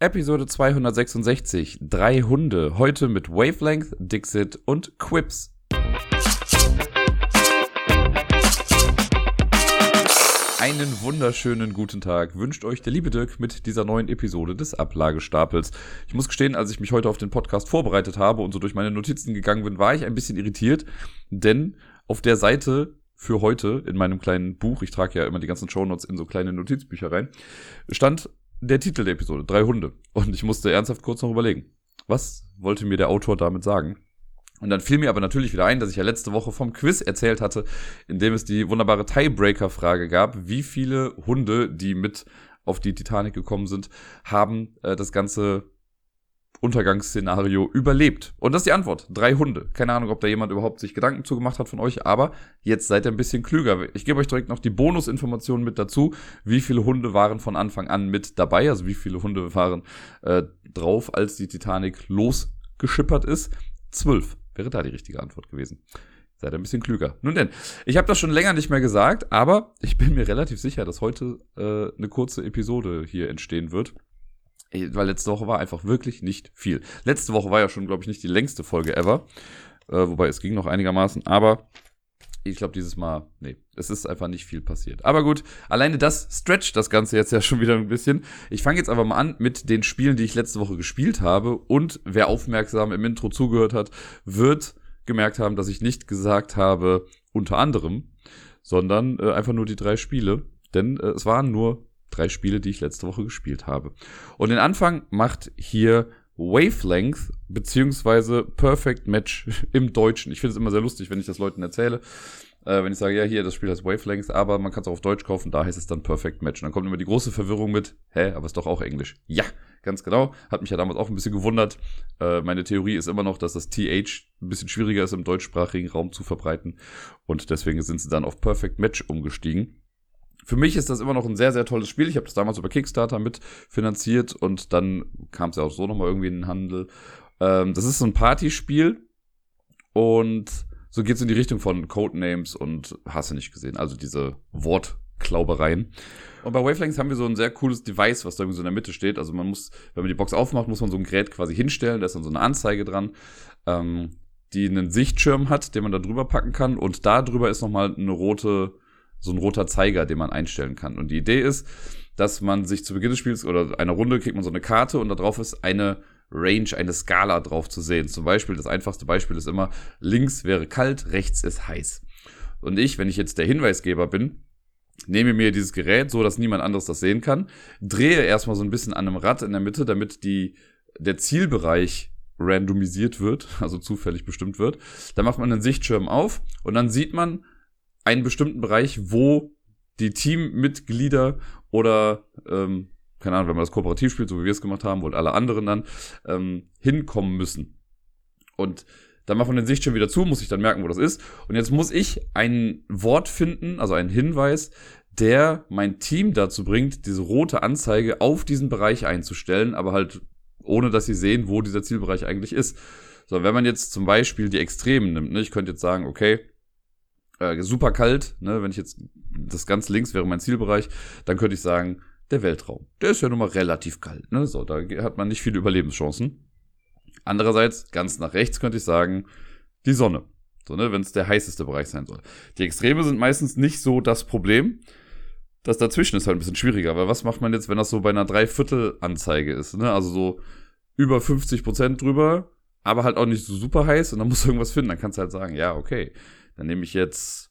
Episode 266. Drei Hunde. Heute mit Wavelength, Dixit und Quips. Einen wunderschönen guten Tag wünscht euch der liebe Dirk mit dieser neuen Episode des Ablagestapels. Ich muss gestehen, als ich mich heute auf den Podcast vorbereitet habe und so durch meine Notizen gegangen bin, war ich ein bisschen irritiert, denn auf der Seite für heute in meinem kleinen Buch, ich trage ja immer die ganzen Shownotes in so kleine Notizbücher rein, stand der Titel der Episode, drei Hunde. Und ich musste ernsthaft kurz noch überlegen, was wollte mir der Autor damit sagen? Und dann fiel mir aber natürlich wieder ein, dass ich ja letzte Woche vom Quiz erzählt hatte, in dem es die wunderbare Tiebreaker-Frage gab, wie viele Hunde, die mit auf die Titanic gekommen sind, haben äh, das ganze Untergangsszenario überlebt? Und das ist die Antwort. Drei Hunde. Keine Ahnung, ob da jemand überhaupt sich Gedanken zugemacht hat von euch, aber jetzt seid ihr ein bisschen klüger. Ich gebe euch direkt noch die Bonusinformationen mit dazu. Wie viele Hunde waren von Anfang an mit dabei? Also wie viele Hunde waren äh, drauf, als die Titanic losgeschippert ist? Zwölf wäre da die richtige Antwort gewesen. Seid ein bisschen klüger. Nun denn, ich habe das schon länger nicht mehr gesagt, aber ich bin mir relativ sicher, dass heute äh, eine kurze Episode hier entstehen wird. Weil letzte Woche war einfach wirklich nicht viel. Letzte Woche war ja schon, glaube ich, nicht die längste Folge ever. Äh, wobei es ging noch einigermaßen. Aber ich glaube, dieses Mal, nee, es ist einfach nicht viel passiert. Aber gut, alleine das stretcht das Ganze jetzt ja schon wieder ein bisschen. Ich fange jetzt aber mal an mit den Spielen, die ich letzte Woche gespielt habe. Und wer aufmerksam im Intro zugehört hat, wird gemerkt haben, dass ich nicht gesagt habe, unter anderem, sondern äh, einfach nur die drei Spiele. Denn äh, es waren nur drei Spiele, die ich letzte Woche gespielt habe. Und den Anfang macht hier Wavelength beziehungsweise Perfect Match im Deutschen. Ich finde es immer sehr lustig, wenn ich das Leuten erzähle. Äh, wenn ich sage, ja, hier, das Spiel heißt Wavelength, aber man kann es auch auf Deutsch kaufen, da heißt es dann Perfect Match. Und dann kommt immer die große Verwirrung mit, hä, aber ist doch auch Englisch. Ja, ganz genau. Hat mich ja damals auch ein bisschen gewundert. Äh, meine Theorie ist immer noch, dass das TH ein bisschen schwieriger ist, im deutschsprachigen Raum zu verbreiten. Und deswegen sind sie dann auf Perfect Match umgestiegen für mich ist das immer noch ein sehr, sehr tolles Spiel. Ich habe das damals über Kickstarter mitfinanziert und dann kam es ja auch so nochmal irgendwie in den Handel. Ähm, das ist so ein Partyspiel und so geht es in die Richtung von Codenames und hast du nicht gesehen. Also diese Wortklaubereien. Und bei Wavelengths haben wir so ein sehr cooles Device, was da irgendwie so in der Mitte steht. Also man muss, wenn man die Box aufmacht, muss man so ein Gerät quasi hinstellen. Da ist dann so eine Anzeige dran, ähm, die einen Sichtschirm hat, den man da drüber packen kann. Und da drüber ist nochmal eine rote so ein roter Zeiger, den man einstellen kann. Und die Idee ist, dass man sich zu Beginn des Spiels oder einer Runde kriegt man so eine Karte und da drauf ist eine Range, eine Skala drauf zu sehen. Zum Beispiel, das einfachste Beispiel ist immer, links wäre kalt, rechts ist heiß. Und ich, wenn ich jetzt der Hinweisgeber bin, nehme mir dieses Gerät, so dass niemand anderes das sehen kann, drehe erstmal so ein bisschen an einem Rad in der Mitte, damit die, der Zielbereich randomisiert wird, also zufällig bestimmt wird. Dann macht man einen Sichtschirm auf und dann sieht man, einen bestimmten Bereich, wo die Teammitglieder oder ähm, keine Ahnung, wenn man das kooperativ spielt, so wie wir es gemacht haben, wohl alle anderen dann ähm, hinkommen müssen. Und dann macht man den Sichtschirm wieder zu, muss ich dann merken, wo das ist. Und jetzt muss ich ein Wort finden, also einen Hinweis, der mein Team dazu bringt, diese rote Anzeige auf diesen Bereich einzustellen, aber halt ohne, dass sie sehen, wo dieser Zielbereich eigentlich ist. So, wenn man jetzt zum Beispiel die Extremen nimmt, ne, ich könnte jetzt sagen, okay, äh, super kalt, ne, wenn ich jetzt das ganz links wäre mein Zielbereich, dann könnte ich sagen, der Weltraum. Der ist ja nun mal relativ kalt, ne? So, da hat man nicht viele Überlebenschancen. Andererseits, ganz nach rechts könnte ich sagen, die Sonne. So, ne, wenn es der heißeste Bereich sein soll. Die Extreme sind meistens nicht so das Problem. Das dazwischen ist halt ein bisschen schwieriger, weil was macht man jetzt, wenn das so bei einer Dreiviertel-Anzeige ist, ne? Also so über 50 Prozent drüber, aber halt auch nicht so super heiß und dann muss irgendwas finden. Dann kannst du halt sagen, ja, okay, dann nehme ich jetzt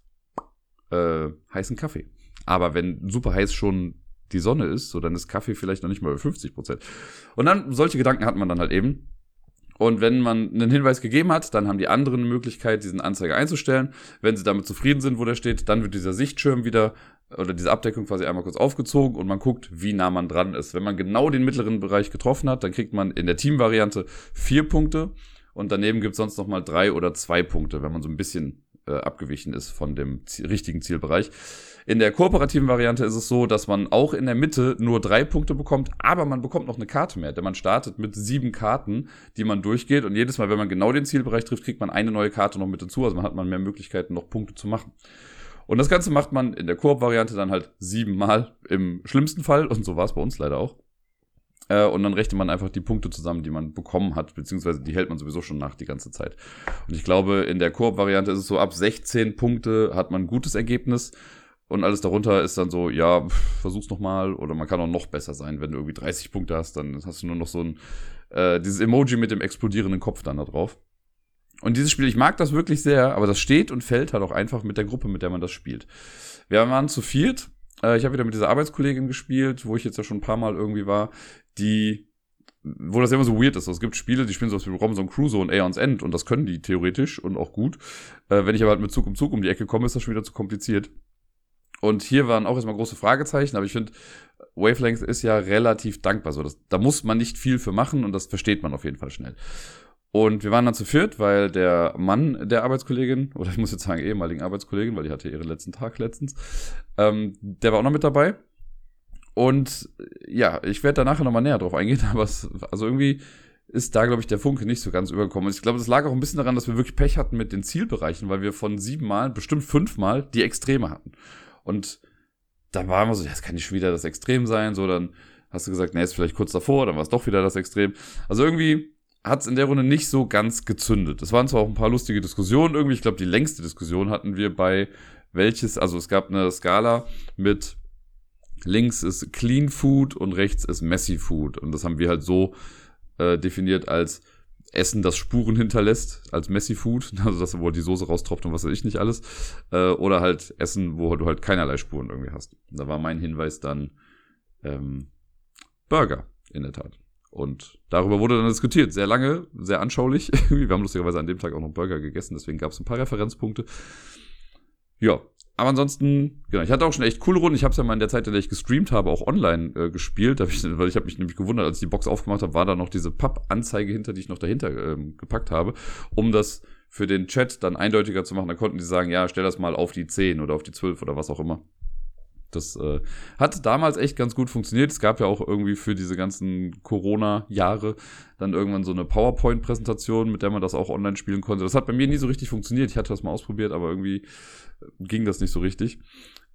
äh, heißen Kaffee. Aber wenn super heiß schon die Sonne ist, so dann ist Kaffee vielleicht noch nicht mal bei 50 Prozent. Und dann, solche Gedanken hat man dann halt eben. Und wenn man einen Hinweis gegeben hat, dann haben die anderen eine Möglichkeit, diesen Anzeiger einzustellen. Wenn sie damit zufrieden sind, wo der steht, dann wird dieser Sichtschirm wieder oder diese Abdeckung quasi einmal kurz aufgezogen und man guckt, wie nah man dran ist. Wenn man genau den mittleren Bereich getroffen hat, dann kriegt man in der Teamvariante vier Punkte und daneben gibt es sonst noch mal drei oder zwei Punkte, wenn man so ein bisschen äh, abgewichen ist von dem richtigen Zielbereich. In der kooperativen Variante ist es so, dass man auch in der Mitte nur drei Punkte bekommt, aber man bekommt noch eine Karte mehr, denn man startet mit sieben Karten, die man durchgeht und jedes Mal, wenn man genau den Zielbereich trifft, kriegt man eine neue Karte noch mit dazu, also man hat man mehr Möglichkeiten, noch Punkte zu machen. Und das Ganze macht man in der Koop-Variante dann halt siebenmal im schlimmsten Fall und so war es bei uns leider auch. Äh, und dann rechnet man einfach die Punkte zusammen, die man bekommen hat, beziehungsweise die hält man sowieso schon nach die ganze Zeit. Und ich glaube, in der Koop-Variante ist es so, ab 16 Punkte hat man ein gutes Ergebnis. Und alles darunter ist dann so, ja, versuch's nochmal. Oder man kann auch noch besser sein. Wenn du irgendwie 30 Punkte hast, dann hast du nur noch so ein, äh, dieses Emoji mit dem explodierenden Kopf dann da drauf. Und dieses Spiel, ich mag das wirklich sehr, aber das steht und fällt halt auch einfach mit der Gruppe, mit der man das spielt. Wir waren zu viert. Äh, ich habe wieder mit dieser Arbeitskollegin gespielt, wo ich jetzt ja schon ein paar Mal irgendwie war, die, wo das immer so weird ist. Also es gibt Spiele, die spielen so wie Robinson Crusoe und Aeons End und das können die theoretisch und auch gut. Äh, wenn ich aber halt mit Zug um Zug um die Ecke komme, ist das schon wieder zu kompliziert. Und hier waren auch erstmal große Fragezeichen, aber ich finde, Wavelength ist ja relativ dankbar. So, das, da muss man nicht viel für machen und das versteht man auf jeden Fall schnell. Und wir waren dann zu viert, weil der Mann der Arbeitskollegin, oder ich muss jetzt sagen ehemaligen Arbeitskollegin, weil die hatte ihren letzten Tag letztens, ähm, der war auch noch mit dabei. Und ja, ich werde da nachher nochmal näher drauf eingehen, aber es, also irgendwie ist da, glaube ich, der Funke nicht so ganz übergekommen. Und ich glaube, das lag auch ein bisschen daran, dass wir wirklich Pech hatten mit den Zielbereichen, weil wir von sieben Mal, bestimmt fünfmal, die Extreme hatten. Und da war immer so, ja, das kann nicht schon wieder das Extrem sein, so, dann hast du gesagt, nee, ist vielleicht kurz davor, dann war es doch wieder das Extrem. Also irgendwie hat es in der Runde nicht so ganz gezündet. Es waren zwar auch ein paar lustige Diskussionen irgendwie. Ich glaube, die längste Diskussion hatten wir bei welches, also es gab eine Skala mit links ist Clean Food und rechts ist Messy Food. Und das haben wir halt so äh, definiert als Essen, das Spuren hinterlässt, als Messy Food, also das, wo die Soße raustropft und was weiß ich nicht alles. Äh, oder halt Essen, wo du halt keinerlei Spuren irgendwie hast. Da war mein Hinweis dann ähm, Burger, in der Tat. Und darüber wurde dann diskutiert, sehr lange, sehr anschaulich. Wir haben lustigerweise an dem Tag auch noch Burger gegessen, deswegen gab es ein paar Referenzpunkte. Ja, aber ansonsten, genau, ich hatte auch schon echt coole Runden. Ich habe es ja mal in der Zeit, in der ich gestreamt habe, auch online äh, gespielt. Ich, weil ich habe mich nämlich gewundert, als ich die Box aufgemacht habe, war da noch diese Papp-Anzeige hinter, die ich noch dahinter ähm, gepackt habe, um das für den Chat dann eindeutiger zu machen. Da konnten die sagen, ja, stell das mal auf die 10 oder auf die 12 oder was auch immer. Das äh, hat damals echt ganz gut funktioniert. Es gab ja auch irgendwie für diese ganzen Corona-Jahre dann irgendwann so eine PowerPoint-Präsentation, mit der man das auch online spielen konnte. Das hat bei mir nie so richtig funktioniert. Ich hatte das mal ausprobiert, aber irgendwie ging das nicht so richtig.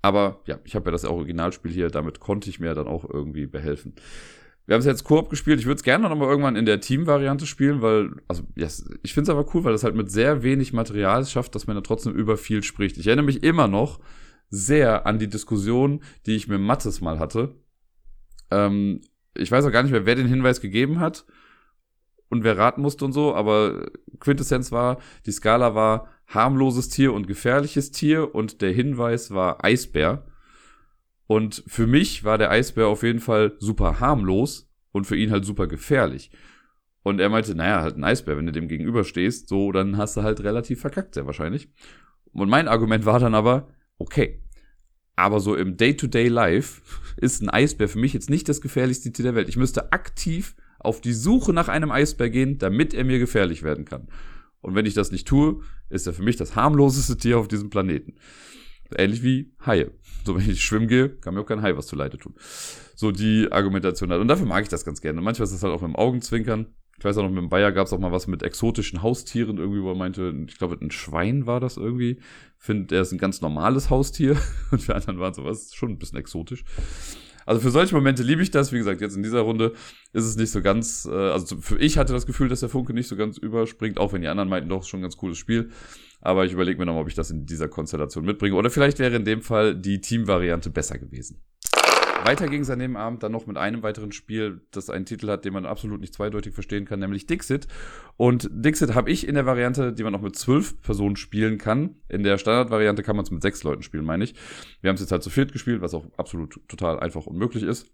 Aber ja, ich habe ja das Originalspiel hier, damit konnte ich mir dann auch irgendwie behelfen. Wir haben es jetzt Koop gespielt. Ich würde es gerne noch mal irgendwann in der Team-Variante spielen, weil, also, yes, ich finde es aber cool, weil das halt mit sehr wenig Material schafft, dass man da trotzdem über viel spricht. Ich erinnere mich immer noch, sehr an die Diskussion, die ich mit Mattes mal hatte. Ähm, ich weiß auch gar nicht mehr, wer den Hinweis gegeben hat und wer raten musste und so, aber Quintessenz war, die Skala war harmloses Tier und gefährliches Tier und der Hinweis war Eisbär. Und für mich war der Eisbär auf jeden Fall super harmlos und für ihn halt super gefährlich. Und er meinte, naja, halt ein Eisbär, wenn du dem gegenüberstehst, so, dann hast du halt relativ verkackt, sehr wahrscheinlich. Und mein Argument war dann aber, okay. Aber so im Day-to-Day-Life ist ein Eisbär für mich jetzt nicht das gefährlichste Tier der Welt. Ich müsste aktiv auf die Suche nach einem Eisbär gehen, damit er mir gefährlich werden kann. Und wenn ich das nicht tue, ist er für mich das harmloseste Tier auf diesem Planeten. Ähnlich wie Haie. So, wenn ich schwimmen gehe, kann mir auch kein Hai was zu Leide tun. So die Argumentation hat. Und dafür mag ich das ganz gerne. Manchmal ist das halt auch mit dem Augenzwinkern. Ich weiß auch noch, mit dem Bayer gab es auch mal was mit exotischen Haustieren irgendwie, wo er meinte, ich glaube, ein Schwein war das irgendwie. Finde, er ist ein ganz normales Haustier. Und für anderen waren sowas schon ein bisschen exotisch. Also für solche Momente liebe ich das. Wie gesagt, jetzt in dieser Runde ist es nicht so ganz, äh, also für ich hatte das Gefühl, dass der Funke nicht so ganz überspringt, auch wenn die anderen meinten, doch, schon ein ganz cooles Spiel. Aber ich überlege mir nochmal, ob ich das in dieser Konstellation mitbringe. Oder vielleicht wäre in dem Fall die Team-Variante besser gewesen. Weiter ging es an dem Abend dann noch mit einem weiteren Spiel, das einen Titel hat, den man absolut nicht zweideutig verstehen kann, nämlich Dixit. Und Dixit habe ich in der Variante, die man auch mit zwölf Personen spielen kann. In der Standardvariante kann man es mit sechs Leuten spielen, meine ich. Wir haben es jetzt halt zu viert gespielt, was auch absolut total einfach unmöglich ist.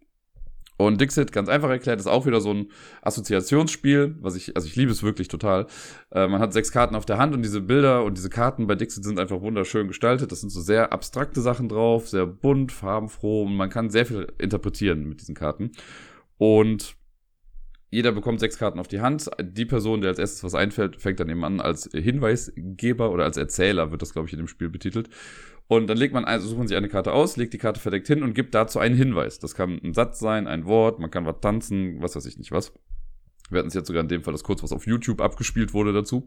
Und Dixit, ganz einfach erklärt, ist auch wieder so ein Assoziationsspiel, was ich, also ich liebe es wirklich total. Äh, man hat sechs Karten auf der Hand und diese Bilder und diese Karten bei Dixit sind einfach wunderschön gestaltet. Das sind so sehr abstrakte Sachen drauf, sehr bunt, farbenfroh und man kann sehr viel interpretieren mit diesen Karten. Und jeder bekommt sechs Karten auf die Hand. Die Person, der als erstes was einfällt, fängt dann eben an als Hinweisgeber oder als Erzähler, wird das, glaube ich, in dem Spiel betitelt. Und dann legt man, also sucht man sich eine Karte aus, legt die Karte verdeckt hin und gibt dazu einen Hinweis. Das kann ein Satz sein, ein Wort, man kann was tanzen, was weiß ich nicht was. Wir hatten es jetzt sogar in dem Fall, dass kurz was auf YouTube abgespielt wurde dazu.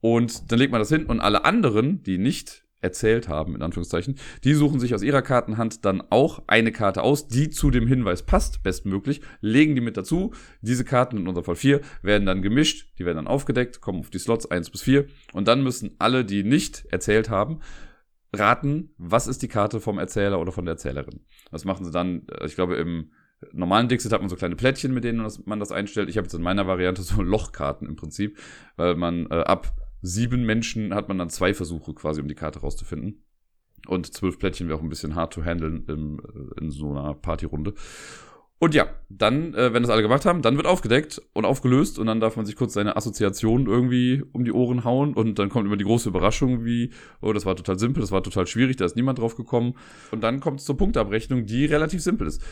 Und dann legt man das hin und alle anderen, die nicht erzählt haben, in Anführungszeichen, die suchen sich aus ihrer Kartenhand dann auch eine Karte aus, die zu dem Hinweis passt, bestmöglich, legen die mit dazu. Diese Karten, in unserem Fall vier, werden dann gemischt, die werden dann aufgedeckt, kommen auf die Slots eins bis vier und dann müssen alle, die nicht erzählt haben, raten, was ist die Karte vom Erzähler oder von der Erzählerin. Das machen sie dann, äh, ich glaube, im normalen Dixit hat man so kleine Plättchen, mit denen man das einstellt. Ich habe jetzt in meiner Variante so Lochkarten im Prinzip, weil man äh, ab sieben Menschen hat man dann zwei Versuche quasi, um die Karte rauszufinden. Und zwölf Plättchen wäre auch ein bisschen hard to handle in, äh, in so einer Partyrunde. Und ja, dann, äh, wenn das alle gemacht haben, dann wird aufgedeckt und aufgelöst und dann darf man sich kurz seine Assoziation irgendwie um die Ohren hauen und dann kommt immer die große Überraschung wie, oh, das war total simpel, das war total schwierig, da ist niemand drauf gekommen. Und dann kommt es zur Punktabrechnung, die relativ simpel ist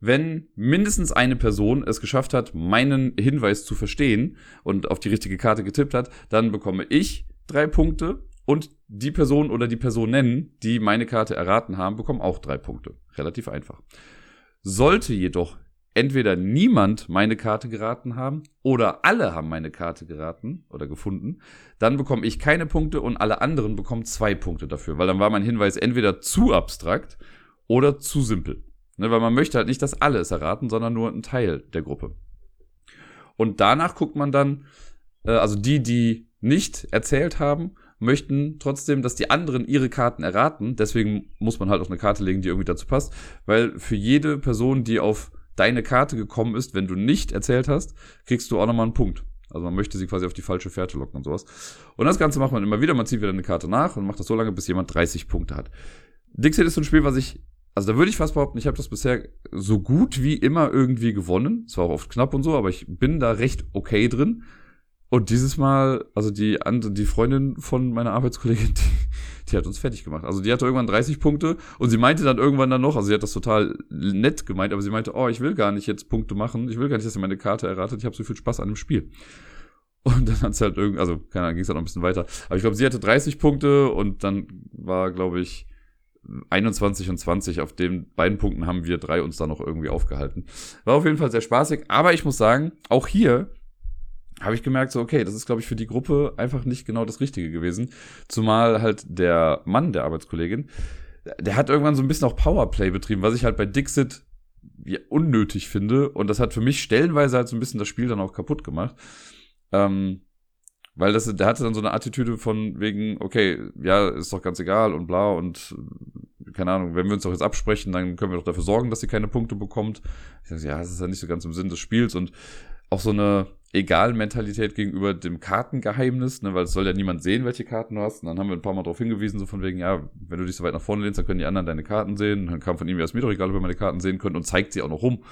wenn mindestens eine Person es geschafft hat, meinen Hinweis zu verstehen und auf die richtige Karte getippt hat, dann bekomme ich drei Punkte und die Person oder die Personen, die meine Karte erraten haben, bekommen auch drei Punkte. Relativ einfach. Sollte jedoch entweder niemand meine Karte geraten haben oder alle haben meine Karte geraten oder gefunden, dann bekomme ich keine Punkte und alle anderen bekommen zwei Punkte dafür, weil dann war mein Hinweis entweder zu abstrakt oder zu simpel. Ne, weil man möchte halt nicht, dass alle es erraten, sondern nur ein Teil der Gruppe. Und danach guckt man dann, äh, also die, die nicht erzählt haben, möchten trotzdem, dass die anderen ihre Karten erraten. Deswegen muss man halt auch eine Karte legen, die irgendwie dazu passt. Weil für jede Person, die auf deine Karte gekommen ist, wenn du nicht erzählt hast, kriegst du auch nochmal einen Punkt. Also man möchte sie quasi auf die falsche Fährte locken und sowas. Und das Ganze macht man immer wieder. Man zieht wieder eine Karte nach und macht das so lange, bis jemand 30 Punkte hat. Dixit ist so ein Spiel, was ich also da würde ich fast behaupten, ich habe das bisher so gut wie immer irgendwie gewonnen. Es war auch oft knapp und so, aber ich bin da recht okay drin. Und dieses Mal, also die, die Freundin von meiner Arbeitskollegin, die, die hat uns fertig gemacht. Also die hatte irgendwann 30 Punkte und sie meinte dann irgendwann dann noch, also sie hat das total nett gemeint, aber sie meinte, oh, ich will gar nicht jetzt Punkte machen, ich will gar nicht, dass ihr meine Karte erratet, ich habe so viel Spaß an dem Spiel. Und dann hat sie halt irgendwie, also keine Ahnung, ging es halt noch ein bisschen weiter. Aber ich glaube, sie hatte 30 Punkte und dann war, glaube ich, 21 und 20, auf den beiden Punkten haben wir drei uns da noch irgendwie aufgehalten. War auf jeden Fall sehr spaßig, aber ich muss sagen, auch hier habe ich gemerkt, so, okay, das ist, glaube ich, für die Gruppe einfach nicht genau das Richtige gewesen. Zumal halt der Mann der Arbeitskollegin, der hat irgendwann so ein bisschen auch Powerplay betrieben, was ich halt bei Dixit ja, unnötig finde. Und das hat für mich stellenweise halt so ein bisschen das Spiel dann auch kaputt gemacht. Ähm, weil das, der hatte dann so eine Attitüde von wegen, okay, ja, ist doch ganz egal und bla und keine Ahnung, wenn wir uns doch jetzt absprechen, dann können wir doch dafür sorgen, dass sie keine Punkte bekommt. Ich sage, ja, das ist ja nicht so ganz im Sinn des Spiels und auch so eine Egal-Mentalität gegenüber dem Kartengeheimnis, ne, weil es soll ja niemand sehen, welche Karten du hast. Und dann haben wir ein paar Mal darauf hingewiesen, so von wegen, ja, wenn du dich so weit nach vorne lehnst, dann können die anderen deine Karten sehen. Und dann kam von ihm, ja, ist mir doch egal, ob wir meine Karten sehen können und zeigt sie auch noch rum.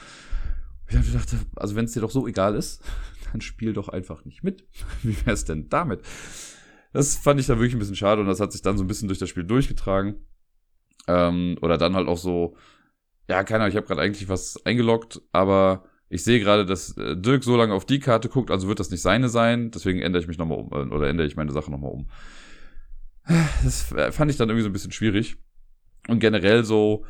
Ich dachte, also wenn es dir doch so egal ist, dann spiel doch einfach nicht mit. Wie wäre es denn damit? Das fand ich da wirklich ein bisschen schade und das hat sich dann so ein bisschen durch das Spiel durchgetragen. Ähm, oder dann halt auch so, ja, keine Ahnung, ich habe gerade eigentlich was eingeloggt, aber ich sehe gerade, dass äh, Dirk so lange auf die Karte guckt, also wird das nicht seine sein, deswegen ändere ich mich nochmal um, äh, oder ändere ich meine Sache nochmal um. Das fand ich dann irgendwie so ein bisschen schwierig. Und generell so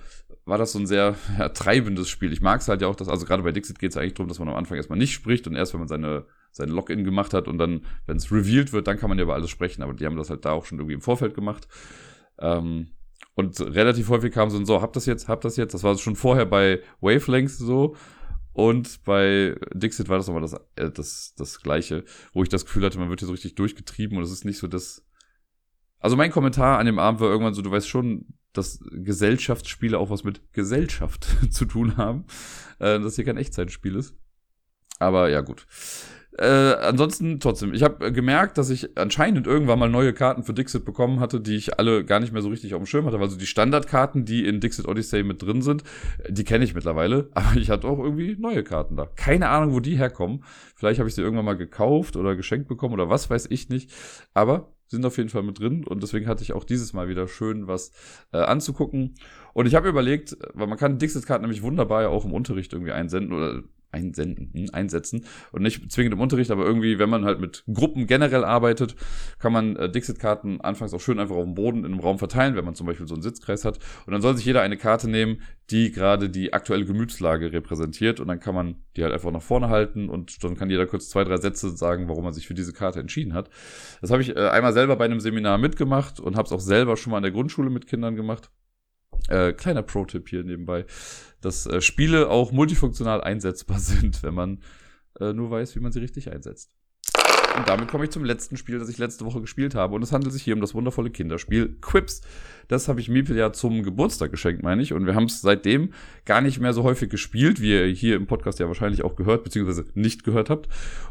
war das so ein sehr ja, treibendes Spiel. Ich mag es halt ja auch, dass, also gerade bei Dixit geht es eigentlich darum, dass man am Anfang erstmal nicht spricht und erst wenn man seine, sein Login gemacht hat und dann, wenn es revealed wird, dann kann man ja über alles sprechen. Aber die haben das halt da auch schon irgendwie im Vorfeld gemacht. Ähm, und relativ häufig kam so, so, hab das jetzt, hab das jetzt. Das war schon vorher bei Wavelengths so. Und bei Dixit war das nochmal das, äh, das, das Gleiche, wo ich das Gefühl hatte, man wird hier so richtig durchgetrieben und es ist nicht so das. Also mein Kommentar an dem Abend war irgendwann so, du weißt schon, dass Gesellschaftsspiele auch was mit Gesellschaft zu tun haben. Äh, dass hier kein Echtzeitspiel ist. Aber ja, gut. Äh, ansonsten trotzdem, ich habe gemerkt, dass ich anscheinend irgendwann mal neue Karten für Dixit bekommen hatte, die ich alle gar nicht mehr so richtig auf dem Schirm hatte. Also die Standardkarten, die in Dixit Odyssey mit drin sind, die kenne ich mittlerweile, aber ich hatte auch irgendwie neue Karten da. Keine Ahnung, wo die herkommen. Vielleicht habe ich sie irgendwann mal gekauft oder geschenkt bekommen oder was weiß ich nicht. Aber sind auf jeden Fall mit drin und deswegen hatte ich auch dieses Mal wieder schön was äh, anzugucken. Und ich habe überlegt, weil man kann Dixit-Karten nämlich wunderbar ja auch im Unterricht irgendwie einsenden oder einsenden, hm, einsetzen und nicht zwingend im Unterricht, aber irgendwie, wenn man halt mit Gruppen generell arbeitet, kann man äh, Dixit-Karten anfangs auch schön einfach auf dem Boden in einem Raum verteilen, wenn man zum Beispiel so einen Sitzkreis hat. Und dann soll sich jeder eine Karte nehmen, die gerade die aktuelle Gemütslage repräsentiert und dann kann man die halt einfach nach vorne halten und dann kann jeder kurz zwei, drei Sätze sagen, warum man sich für diese Karte entschieden hat. Das habe ich äh, einmal selber bei einem Seminar mitgemacht und habe es auch selber schon mal in der Grundschule mit Kindern gemacht. Äh, kleiner Pro-Tipp hier nebenbei, dass äh, Spiele auch multifunktional einsetzbar sind, wenn man äh, nur weiß, wie man sie richtig einsetzt. Und damit komme ich zum letzten Spiel, das ich letzte Woche gespielt habe. Und es handelt sich hier um das wundervolle Kinderspiel Quips. Das habe ich Miepel ja zum Geburtstag geschenkt, meine ich. Und wir haben es seitdem gar nicht mehr so häufig gespielt, wie ihr hier im Podcast ja wahrscheinlich auch gehört, beziehungsweise nicht gehört habt.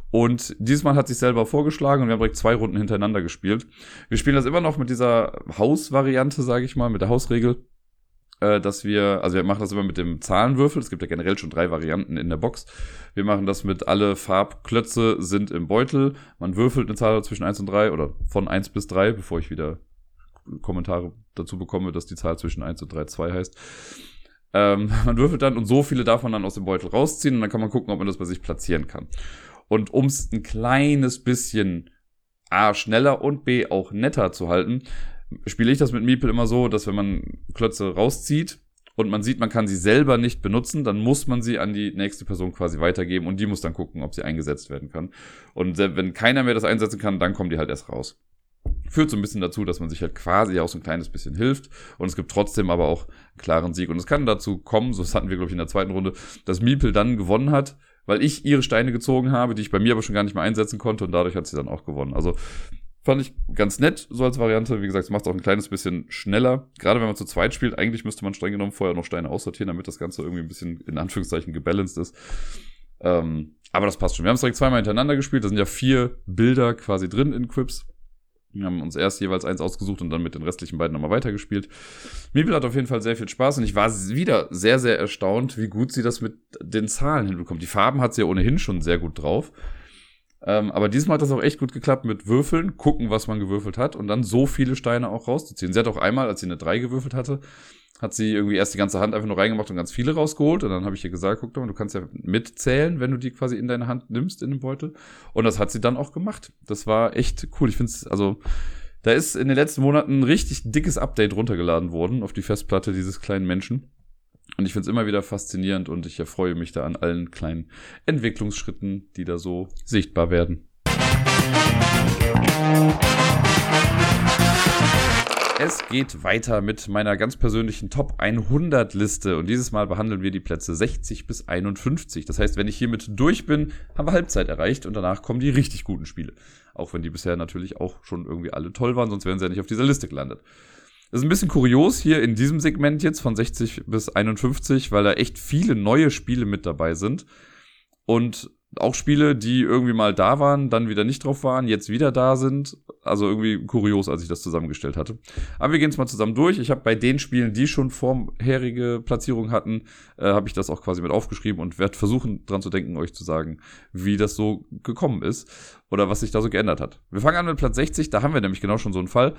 Und dieses Mal hat sich selber vorgeschlagen und wir haben direkt zwei Runden hintereinander gespielt. Wir spielen das immer noch mit dieser Hausvariante, sage ich mal, mit der Hausregel äh, dass wir, also wir machen das immer mit dem Zahlenwürfel. Es gibt ja generell schon drei Varianten in der Box. Wir machen das mit alle Farbklötze sind im Beutel. Man würfelt eine Zahl zwischen 1 und 3 oder von 1 bis 3, bevor ich wieder Kommentare dazu bekomme, dass die Zahl zwischen 1 und 3 2 heißt. Ähm, man würfelt dann und so viele darf man dann aus dem Beutel rausziehen und dann kann man gucken, ob man das bei sich platzieren kann. Und um es ein kleines bisschen A schneller und B auch netter zu halten, spiele ich das mit Meeple immer so, dass wenn man Klötze rauszieht und man sieht, man kann sie selber nicht benutzen, dann muss man sie an die nächste Person quasi weitergeben und die muss dann gucken, ob sie eingesetzt werden kann. Und wenn keiner mehr das einsetzen kann, dann kommen die halt erst raus. Führt so ein bisschen dazu, dass man sich halt quasi auch so ein kleines bisschen hilft und es gibt trotzdem aber auch einen klaren Sieg. Und es kann dazu kommen, so das hatten wir, glaube ich, in der zweiten Runde, dass Meeple dann gewonnen hat, weil ich ihre Steine gezogen habe, die ich bei mir aber schon gar nicht mehr einsetzen konnte und dadurch hat sie dann auch gewonnen. Also Fand ich ganz nett, so als Variante. Wie gesagt, es macht es auch ein kleines bisschen schneller. Gerade wenn man zu zweit spielt, eigentlich müsste man streng genommen vorher noch Steine aussortieren, damit das Ganze irgendwie ein bisschen in Anführungszeichen gebalanced ist. Ähm, aber das passt schon. Wir haben es direkt zweimal hintereinander gespielt. Da sind ja vier Bilder quasi drin in Quips. Wir haben uns erst jeweils eins ausgesucht und dann mit den restlichen beiden nochmal weitergespielt. Mibel hat auf jeden Fall sehr viel Spaß und ich war wieder sehr, sehr erstaunt, wie gut sie das mit den Zahlen hinbekommt. Die Farben hat sie ja ohnehin schon sehr gut drauf. Ähm, aber diesmal hat das auch echt gut geklappt mit Würfeln, gucken, was man gewürfelt hat und dann so viele Steine auch rauszuziehen. Sie hat auch einmal, als sie eine 3 gewürfelt hatte, hat sie irgendwie erst die ganze Hand einfach nur reingemacht und ganz viele rausgeholt. Und dann habe ich ihr gesagt, guck doch mal, du kannst ja mitzählen, wenn du die quasi in deine Hand nimmst in den Beutel. Und das hat sie dann auch gemacht. Das war echt cool. Ich finde es, also, da ist in den letzten Monaten ein richtig dickes Update runtergeladen worden auf die Festplatte dieses kleinen Menschen. Und ich finde es immer wieder faszinierend und ich erfreue mich da an allen kleinen Entwicklungsschritten, die da so sichtbar werden. Es geht weiter mit meiner ganz persönlichen Top 100 Liste und dieses Mal behandeln wir die Plätze 60 bis 51. Das heißt, wenn ich hiermit durch bin, haben wir Halbzeit erreicht und danach kommen die richtig guten Spiele. Auch wenn die bisher natürlich auch schon irgendwie alle toll waren, sonst wären sie ja nicht auf dieser Liste gelandet. Das ist ein bisschen kurios hier in diesem Segment jetzt von 60 bis 51, weil da echt viele neue Spiele mit dabei sind. Und auch Spiele, die irgendwie mal da waren, dann wieder nicht drauf waren, jetzt wieder da sind. Also irgendwie kurios, als ich das zusammengestellt hatte. Aber wir gehen es mal zusammen durch. Ich habe bei den Spielen, die schon vorherige Platzierungen hatten, äh, habe ich das auch quasi mit aufgeschrieben und werde versuchen, dran zu denken, euch zu sagen, wie das so gekommen ist oder was sich da so geändert hat. Wir fangen an mit Platz 60, da haben wir nämlich genau schon so einen Fall.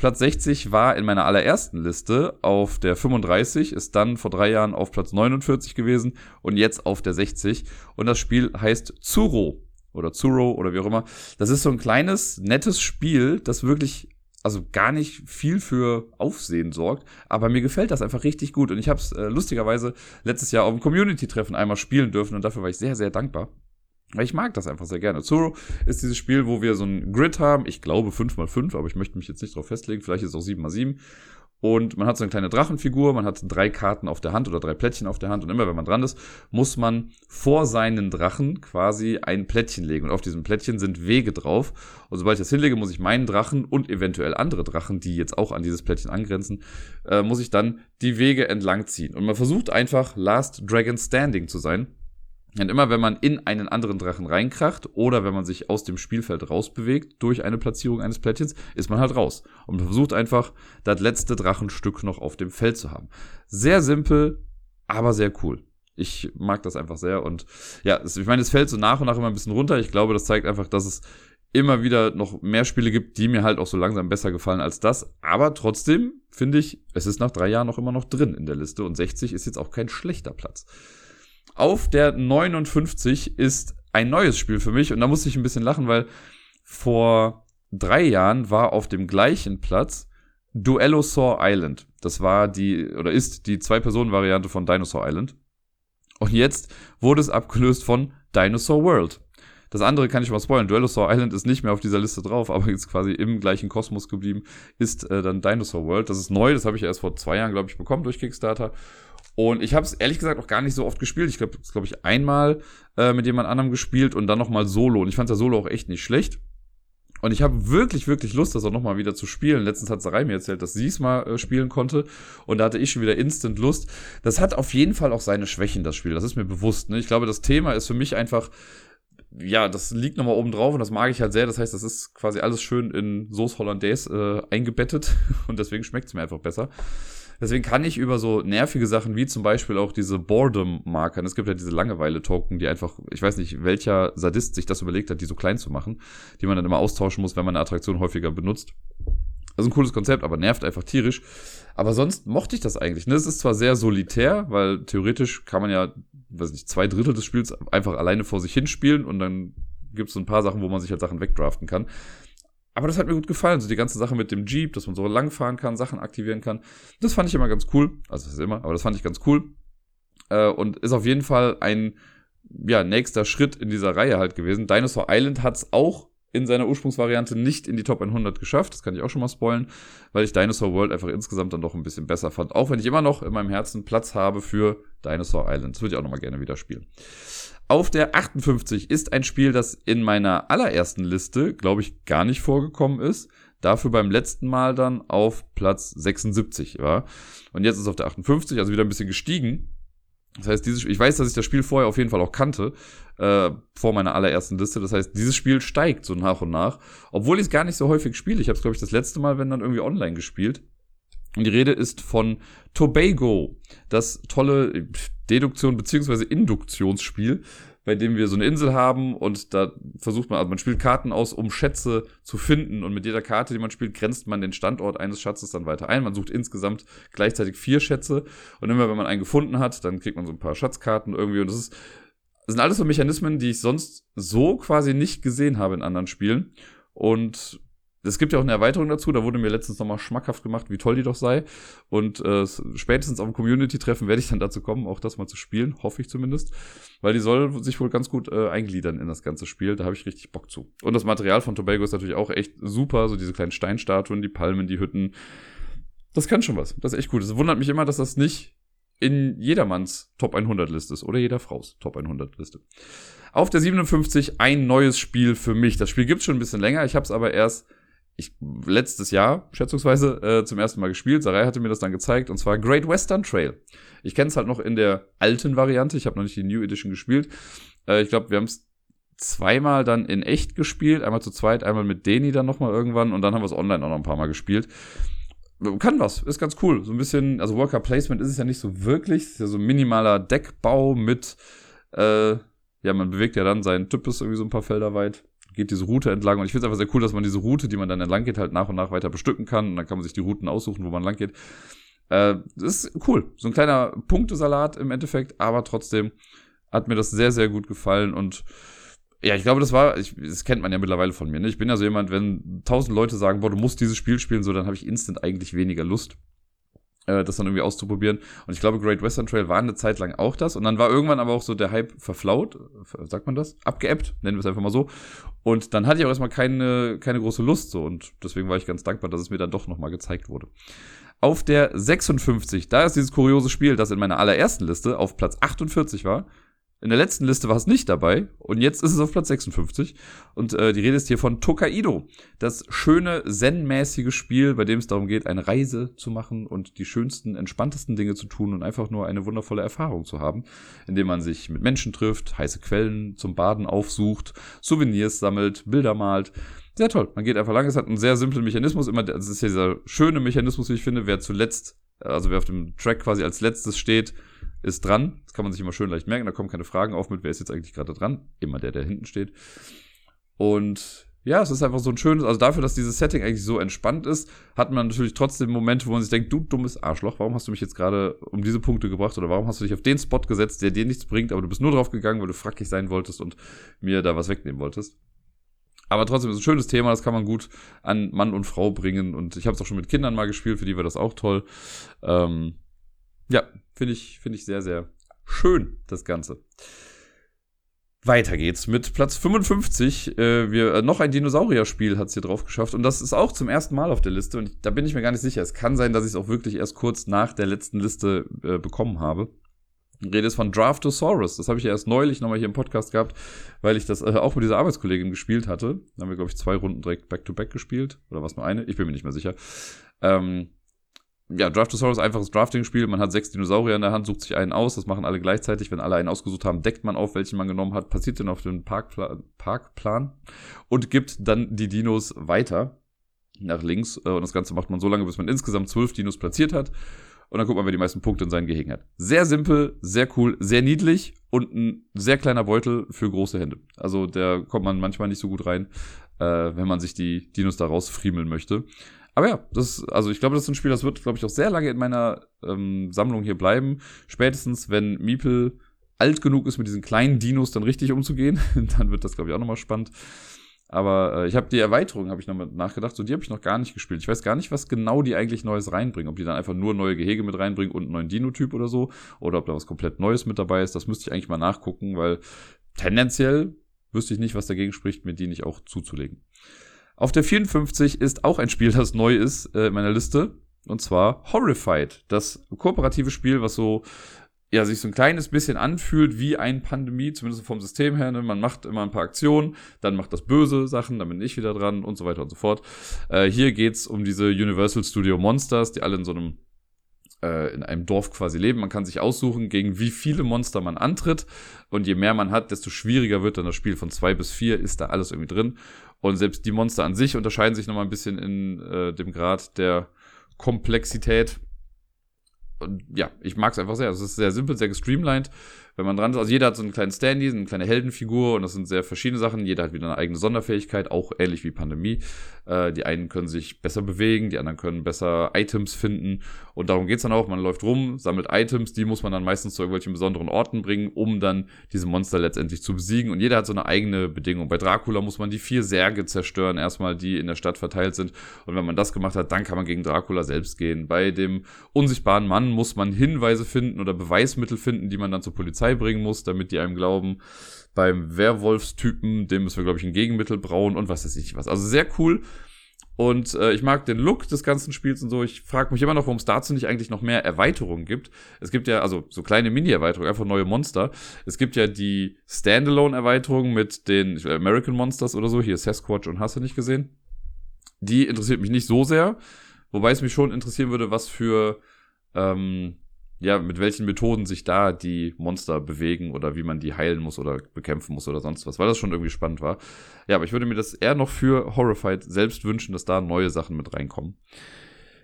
Platz 60 war in meiner allerersten Liste auf der 35, ist dann vor drei Jahren auf Platz 49 gewesen und jetzt auf der 60. Und das Spiel heißt Zuro oder Zuro oder wie auch immer. Das ist so ein kleines, nettes Spiel, das wirklich also gar nicht viel für Aufsehen sorgt, aber mir gefällt das einfach richtig gut und ich habe es äh, lustigerweise letztes Jahr auf dem Community-Treffen einmal spielen dürfen und dafür war ich sehr, sehr dankbar. Ich mag das einfach sehr gerne. Zoro ist dieses Spiel, wo wir so ein Grid haben. Ich glaube 5x5, aber ich möchte mich jetzt nicht darauf festlegen. Vielleicht ist es auch 7x7. Und man hat so eine kleine Drachenfigur, man hat drei Karten auf der Hand oder drei Plättchen auf der Hand. Und immer wenn man dran ist, muss man vor seinen Drachen quasi ein Plättchen legen. Und auf diesem Plättchen sind Wege drauf. Und sobald ich das hinlege, muss ich meinen Drachen und eventuell andere Drachen, die jetzt auch an dieses Plättchen angrenzen, äh, muss ich dann die Wege entlang ziehen. Und man versucht einfach Last Dragon Standing zu sein. Und immer wenn man in einen anderen Drachen reinkracht oder wenn man sich aus dem Spielfeld rausbewegt durch eine Platzierung eines Plättchens, ist man halt raus. Und man versucht einfach, das letzte Drachenstück noch auf dem Feld zu haben. Sehr simpel, aber sehr cool. Ich mag das einfach sehr. Und ja, ich meine, es fällt so nach und nach immer ein bisschen runter. Ich glaube, das zeigt einfach, dass es immer wieder noch mehr Spiele gibt, die mir halt auch so langsam besser gefallen als das. Aber trotzdem finde ich, es ist nach drei Jahren noch immer noch drin in der Liste und 60 ist jetzt auch kein schlechter Platz. Auf der 59 ist ein neues Spiel für mich und da musste ich ein bisschen lachen, weil vor drei Jahren war auf dem gleichen Platz Duellosaur Island. Das war die, oder ist die Zwei-Personen-Variante von Dinosaur Island. Und jetzt wurde es abgelöst von Dinosaur World. Das andere kann ich mal spoilern. Duellosaur Island ist nicht mehr auf dieser Liste drauf, aber ist quasi im gleichen Kosmos geblieben, ist äh, dann Dinosaur World. Das ist neu, das habe ich erst vor zwei Jahren, glaube ich, bekommen durch Kickstarter. Und ich habe es ehrlich gesagt auch gar nicht so oft gespielt. Ich glaube, das glaube ich einmal äh, mit jemand anderem gespielt und dann nochmal Solo. Und ich fand der Solo auch echt nicht schlecht. Und ich habe wirklich, wirklich Lust, das auch nochmal wieder zu spielen. Letztens hat Sarai mir erzählt, dass sie es mal äh, spielen konnte. Und da hatte ich schon wieder instant Lust. Das hat auf jeden Fall auch seine Schwächen, das Spiel. Das ist mir bewusst. Ne? Ich glaube, das Thema ist für mich einfach, ja, das liegt nochmal oben drauf und das mag ich halt sehr. Das heißt, das ist quasi alles schön in Sauce Hollandaise äh, eingebettet. Und deswegen schmeckt es mir einfach besser. Deswegen kann ich über so nervige Sachen wie zum Beispiel auch diese Boredom-Marker, es gibt ja diese Langeweile-Token, die einfach, ich weiß nicht, welcher Sadist sich das überlegt hat, die so klein zu machen, die man dann immer austauschen muss, wenn man eine Attraktion häufiger benutzt. Ist ein cooles Konzept, aber nervt einfach tierisch. Aber sonst mochte ich das eigentlich. Ne? Es ist zwar sehr solitär, weil theoretisch kann man ja, weiß nicht, zwei Drittel des Spiels einfach alleine vor sich hinspielen und dann gibt es so ein paar Sachen, wo man sich halt Sachen wegdraften kann. Aber das hat mir gut gefallen. So die ganze Sache mit dem Jeep, dass man so langfahren kann, Sachen aktivieren kann. Das fand ich immer ganz cool. Also das ist immer, aber das fand ich ganz cool. Äh, und ist auf jeden Fall ein ja, nächster Schritt in dieser Reihe halt gewesen. Dinosaur Island hat es auch in seiner Ursprungsvariante nicht in die Top 100 geschafft. Das kann ich auch schon mal spoilen, weil ich Dinosaur World einfach insgesamt dann doch ein bisschen besser fand. Auch wenn ich immer noch in meinem Herzen Platz habe für Dinosaur Island. Das würde ich auch noch mal gerne wieder spielen. Auf der 58 ist ein Spiel, das in meiner allerersten Liste, glaube ich, gar nicht vorgekommen ist. Dafür beim letzten Mal dann auf Platz 76 war. Und jetzt ist es auf der 58, also wieder ein bisschen gestiegen. Das heißt, dieses, ich weiß, dass ich das Spiel vorher auf jeden Fall auch kannte, äh, vor meiner allerersten Liste. Das heißt, dieses Spiel steigt so nach und nach, obwohl ich es gar nicht so häufig spiele. Ich habe es, glaube ich, das letzte Mal, wenn dann irgendwie online gespielt. Und die Rede ist von Tobago, das tolle Deduktion beziehungsweise Induktionsspiel, bei dem wir so eine Insel haben und da versucht man, also man spielt Karten aus, um Schätze zu finden. Und mit jeder Karte, die man spielt, grenzt man den Standort eines Schatzes dann weiter ein. Man sucht insgesamt gleichzeitig vier Schätze. Und immer wenn man einen gefunden hat, dann kriegt man so ein paar Schatzkarten irgendwie. Und das ist das sind alles so Mechanismen, die ich sonst so quasi nicht gesehen habe in anderen Spielen. Und es gibt ja auch eine Erweiterung dazu, da wurde mir letztens nochmal schmackhaft gemacht, wie toll die doch sei. Und äh, spätestens auf dem Community-Treffen werde ich dann dazu kommen, auch das mal zu spielen, hoffe ich zumindest. Weil die soll sich wohl ganz gut äh, eingliedern in das ganze Spiel. Da habe ich richtig Bock zu. Und das Material von Tobago ist natürlich auch echt super. So diese kleinen Steinstatuen, die Palmen, die Hütten. Das kann schon was. Das ist echt gut. Es wundert mich immer, dass das nicht in jedermanns Top 100 Liste ist oder jeder Fraus Top 100 Liste. Auf der 57 ein neues Spiel für mich. Das Spiel gibt's schon ein bisschen länger. Ich habe es aber erst ich, letztes Jahr, schätzungsweise, äh, zum ersten Mal gespielt. Sarai hatte mir das dann gezeigt, und zwar Great Western Trail. Ich kenne es halt noch in der alten Variante, ich habe noch nicht die New Edition gespielt. Äh, ich glaube, wir haben es zweimal dann in echt gespielt, einmal zu zweit, einmal mit Deni dann nochmal irgendwann und dann haben wir es online auch noch ein paar Mal gespielt. Kann was, ist ganz cool. So ein bisschen, also Worker Placement ist es ja nicht so wirklich, ist ja so ein minimaler Deckbau mit, äh, ja, man bewegt ja dann seinen Typus irgendwie so ein paar Felder weit geht diese Route entlang. Und ich finde es einfach sehr cool, dass man diese Route, die man dann entlang geht, halt nach und nach weiter bestücken kann. Und dann kann man sich die Routen aussuchen, wo man lang geht. Äh, das ist cool. So ein kleiner Punktesalat im Endeffekt, aber trotzdem hat mir das sehr, sehr gut gefallen. Und ja, ich glaube, das war, ich, das kennt man ja mittlerweile von mir. Ne? Ich bin ja so jemand, wenn tausend Leute sagen, boah, du musst dieses Spiel spielen, so, dann habe ich instant eigentlich weniger Lust äh, das dann irgendwie auszuprobieren. Und ich glaube, Great Western Trail war eine Zeit lang auch das. Und dann war irgendwann aber auch so der Hype verflaut, sagt man das? Abgeebbt, nennen wir es einfach mal so. Und dann hatte ich auch erstmal keine, keine große Lust so. Und deswegen war ich ganz dankbar, dass es mir dann doch nochmal gezeigt wurde. Auf der 56, da ist dieses kuriose Spiel, das in meiner allerersten Liste auf Platz 48 war. In der letzten Liste war es nicht dabei und jetzt ist es auf Platz 56. Und äh, die Rede ist hier von Tokaido. Das schöne, zen-mäßige Spiel, bei dem es darum geht, eine Reise zu machen und die schönsten, entspanntesten Dinge zu tun und einfach nur eine wundervolle Erfahrung zu haben, indem man sich mit Menschen trifft, heiße Quellen zum Baden aufsucht, Souvenirs sammelt, Bilder malt. Sehr toll. Man geht einfach lang. Es hat einen sehr simplen Mechanismus. Immer, das ist ja dieser schöne Mechanismus, wie ich finde, wer zuletzt, also wer auf dem Track quasi als letztes steht, ist dran. Das kann man sich immer schön leicht merken. Da kommen keine Fragen auf mit, wer ist jetzt eigentlich gerade dran. Immer der, der hinten steht. Und ja, es ist einfach so ein schönes, also dafür, dass dieses Setting eigentlich so entspannt ist, hat man natürlich trotzdem Momente, wo man sich denkt, du dummes Arschloch, warum hast du mich jetzt gerade um diese Punkte gebracht oder warum hast du dich auf den Spot gesetzt, der dir nichts bringt, aber du bist nur drauf gegangen, weil du frackig sein wolltest und mir da was wegnehmen wolltest. Aber trotzdem ist es ein schönes Thema, das kann man gut an Mann und Frau bringen und ich habe es auch schon mit Kindern mal gespielt, für die war das auch toll. Ähm, ja, finde ich, finde ich sehr, sehr schön, das Ganze. Weiter geht's mit Platz 55. Äh, wir, äh, noch ein Dinosaurier-Spiel hat's hier drauf geschafft. Und das ist auch zum ersten Mal auf der Liste. Und da bin ich mir gar nicht sicher. Es kann sein, dass ich es auch wirklich erst kurz nach der letzten Liste äh, bekommen habe. Rede ist von Draftosaurus. Das habe ich ja erst neulich nochmal hier im Podcast gehabt, weil ich das äh, auch mit dieser Arbeitskollegin gespielt hatte. Da haben wir, glaube ich, zwei Runden direkt back-to-back -back gespielt. Oder was nur eine? Ich bin mir nicht mehr sicher. Ähm, ja, Draftosaurus einfaches Drafting-Spiel. Man hat sechs Dinosaurier in der Hand, sucht sich einen aus. Das machen alle gleichzeitig. Wenn alle einen ausgesucht haben, deckt man auf, welchen man genommen hat, passiert den auf den Parkpla Parkplan und gibt dann die Dinos weiter nach links. Äh, und das Ganze macht man so lange, bis man insgesamt zwölf Dinos platziert hat. Und dann guckt man, wer die meisten Punkte in seinen Gehegen hat. Sehr simpel, sehr cool, sehr niedlich und ein sehr kleiner Beutel für große Hände. Also der kommt man manchmal nicht so gut rein, äh, wenn man sich die Dinos da rausfriemeln möchte. Aber ja, das, also ich glaube, das ist ein Spiel, das wird, glaube ich, auch sehr lange in meiner ähm, Sammlung hier bleiben. Spätestens, wenn Miepel alt genug ist, mit diesen kleinen Dinos dann richtig umzugehen, dann wird das, glaube ich, auch nochmal spannend. Aber äh, ich habe die Erweiterung, habe ich nochmal nachgedacht, so die habe ich noch gar nicht gespielt. Ich weiß gar nicht, was genau die eigentlich Neues reinbringen. Ob die dann einfach nur neue Gehege mit reinbringen und einen neuen Dino-Typ oder so. Oder ob da was komplett Neues mit dabei ist. Das müsste ich eigentlich mal nachgucken, weil tendenziell wüsste ich nicht, was dagegen spricht, mir die nicht auch zuzulegen. Auf der 54 ist auch ein Spiel, das neu ist äh, in meiner Liste. Und zwar Horrified. Das kooperative Spiel, was so, ja, sich so ein kleines bisschen anfühlt wie ein Pandemie, zumindest vom System her. Ne? Man macht immer ein paar Aktionen, dann macht das böse Sachen, dann bin ich wieder dran und so weiter und so fort. Äh, hier geht's um diese Universal Studio Monsters, die alle in so einem äh, in einem Dorf quasi leben. Man kann sich aussuchen, gegen wie viele Monster man antritt. Und je mehr man hat, desto schwieriger wird dann das Spiel. Von zwei bis vier ist da alles irgendwie drin. Und selbst die Monster an sich unterscheiden sich nochmal ein bisschen in äh, dem Grad der Komplexität. Und ja, ich mag es einfach sehr. Es ist sehr simpel, sehr gestreamlined wenn man dran ist. Also jeder hat so einen kleinen Standy, eine kleine Heldenfigur und das sind sehr verschiedene Sachen. Jeder hat wieder eine eigene Sonderfähigkeit, auch ähnlich wie Pandemie. Äh, die einen können sich besser bewegen, die anderen können besser Items finden und darum geht's dann auch. Man läuft rum, sammelt Items, die muss man dann meistens zu irgendwelchen besonderen Orten bringen, um dann diese Monster letztendlich zu besiegen und jeder hat so eine eigene Bedingung. Bei Dracula muss man die vier Särge zerstören, erstmal die in der Stadt verteilt sind und wenn man das gemacht hat, dann kann man gegen Dracula selbst gehen. Bei dem unsichtbaren Mann muss man Hinweise finden oder Beweismittel finden, die man dann zur Polizei beibringen muss, damit die einem glauben. Beim Werwolfstypen, dem müssen wir, glaube ich, ein Gegenmittel brauen und was weiß ich was. Also sehr cool. Und äh, ich mag den Look des ganzen Spiels und so. Ich frage mich immer noch, warum es dazu nicht eigentlich noch mehr Erweiterungen gibt. Es gibt ja, also so kleine Mini-Erweiterungen, einfach neue Monster. Es gibt ja die Standalone-Erweiterung mit den American Monsters oder so. Hier Sasquatch und hast du nicht gesehen. Die interessiert mich nicht so sehr. Wobei es mich schon interessieren würde, was für ähm, ja, mit welchen Methoden sich da die Monster bewegen oder wie man die heilen muss oder bekämpfen muss oder sonst was, weil das schon irgendwie spannend war. Ja, aber ich würde mir das eher noch für Horrified selbst wünschen, dass da neue Sachen mit reinkommen.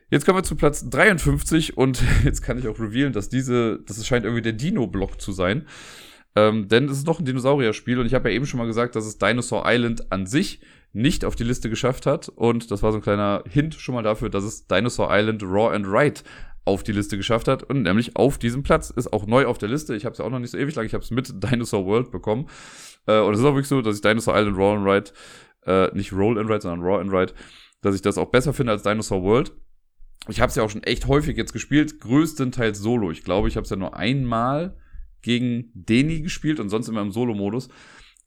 Jetzt kommen wir zu Platz 53 und jetzt kann ich auch revealen, dass diese, das scheint irgendwie der Dino-Block zu sein. Ähm, denn es ist noch ein Dinosaurier-Spiel und ich habe ja eben schon mal gesagt, dass es Dinosaur Island an sich nicht auf die Liste geschafft hat. Und das war so ein kleiner Hint schon mal dafür, dass es Dinosaur Island Raw and Right auf die Liste geschafft hat und nämlich auf diesem Platz. Ist auch neu auf der Liste. Ich habe es ja auch noch nicht so ewig lang. Ich habe es mit Dinosaur World bekommen. Äh, und es ist auch wirklich so, dass ich Dinosaur Island Raw and Ride, äh, nicht Roll and Ride, sondern Raw and Ride, dass ich das auch besser finde als Dinosaur World. Ich habe es ja auch schon echt häufig jetzt gespielt, größtenteils solo. Ich glaube, ich habe es ja nur einmal gegen Deni gespielt und sonst immer im Solo-Modus.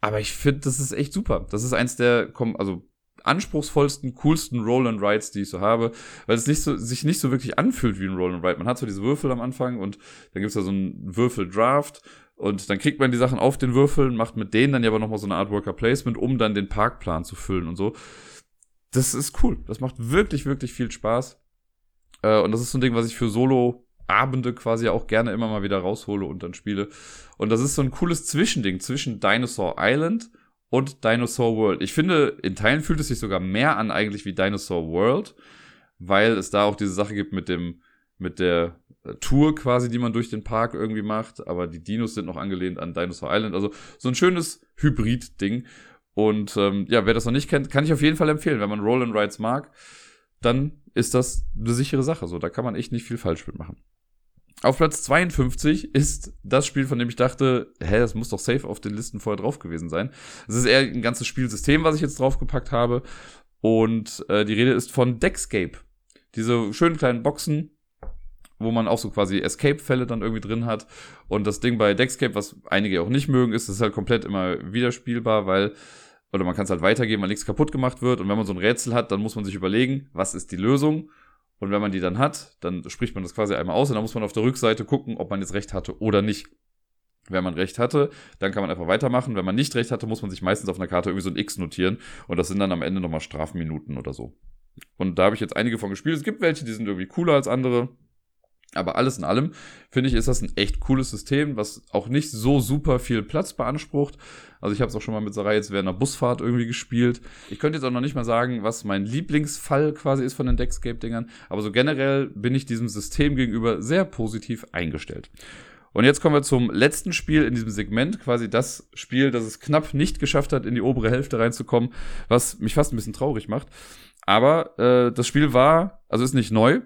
Aber ich finde, das ist echt super. Das ist eins der, also anspruchsvollsten, coolsten Roll and Rides, die ich so habe, weil es nicht so, sich nicht so wirklich anfühlt wie ein Roll and Ride. Man hat so diese Würfel am Anfang und dann gibt's da so einen Würfel-Draft und dann kriegt man die Sachen auf den Würfeln, macht mit denen dann ja aber nochmal so eine Art Worker Placement, um dann den Parkplan zu füllen und so. Das ist cool. Das macht wirklich, wirklich viel Spaß. Äh, und das ist so ein Ding, was ich für Solo Abende quasi auch gerne immer mal wieder raushole und dann spiele. Und das ist so ein cooles Zwischending zwischen Dinosaur Island und Dinosaur World. Ich finde, in Teilen fühlt es sich sogar mehr an eigentlich wie Dinosaur World, weil es da auch diese Sache gibt mit dem, mit der Tour quasi, die man durch den Park irgendwie macht, aber die Dinos sind noch angelehnt an Dinosaur Island. Also so ein schönes Hybrid-Ding. Und ähm, ja, wer das noch nicht kennt, kann ich auf jeden Fall empfehlen. Wenn man Roll and Rides mag, dann ist das eine sichere Sache. So, da kann man echt nicht viel falsch mitmachen. Auf Platz 52 ist das Spiel, von dem ich dachte, hä, das muss doch safe auf den Listen vorher drauf gewesen sein. Es ist eher ein ganzes Spielsystem, was ich jetzt draufgepackt habe. Und äh, die Rede ist von Deckscape. Diese schönen kleinen Boxen, wo man auch so quasi Escape-Fälle dann irgendwie drin hat. Und das Ding bei Deckscape, was einige auch nicht mögen, ist, es ist halt komplett immer wiederspielbar, weil, oder man kann es halt weitergeben, weil nichts kaputt gemacht wird. Und wenn man so ein Rätsel hat, dann muss man sich überlegen, was ist die Lösung? Und wenn man die dann hat, dann spricht man das quasi einmal aus und dann muss man auf der Rückseite gucken, ob man jetzt recht hatte oder nicht. Wenn man recht hatte, dann kann man einfach weitermachen. Wenn man nicht recht hatte, muss man sich meistens auf einer Karte irgendwie so ein X notieren. Und das sind dann am Ende nochmal Strafminuten oder so. Und da habe ich jetzt einige von gespielt. Es gibt welche, die sind irgendwie cooler als andere. Aber alles in allem, finde ich, ist das ein echt cooles System, was auch nicht so super viel Platz beansprucht. Also ich habe es auch schon mal mit Sarai jetzt während einer Busfahrt irgendwie gespielt. Ich könnte jetzt auch noch nicht mal sagen, was mein Lieblingsfall quasi ist von den Deckscape-Dingern. Aber so generell bin ich diesem System gegenüber sehr positiv eingestellt. Und jetzt kommen wir zum letzten Spiel in diesem Segment, quasi das Spiel, das es knapp nicht geschafft hat, in die obere Hälfte reinzukommen, was mich fast ein bisschen traurig macht. Aber äh, das Spiel war, also ist nicht neu,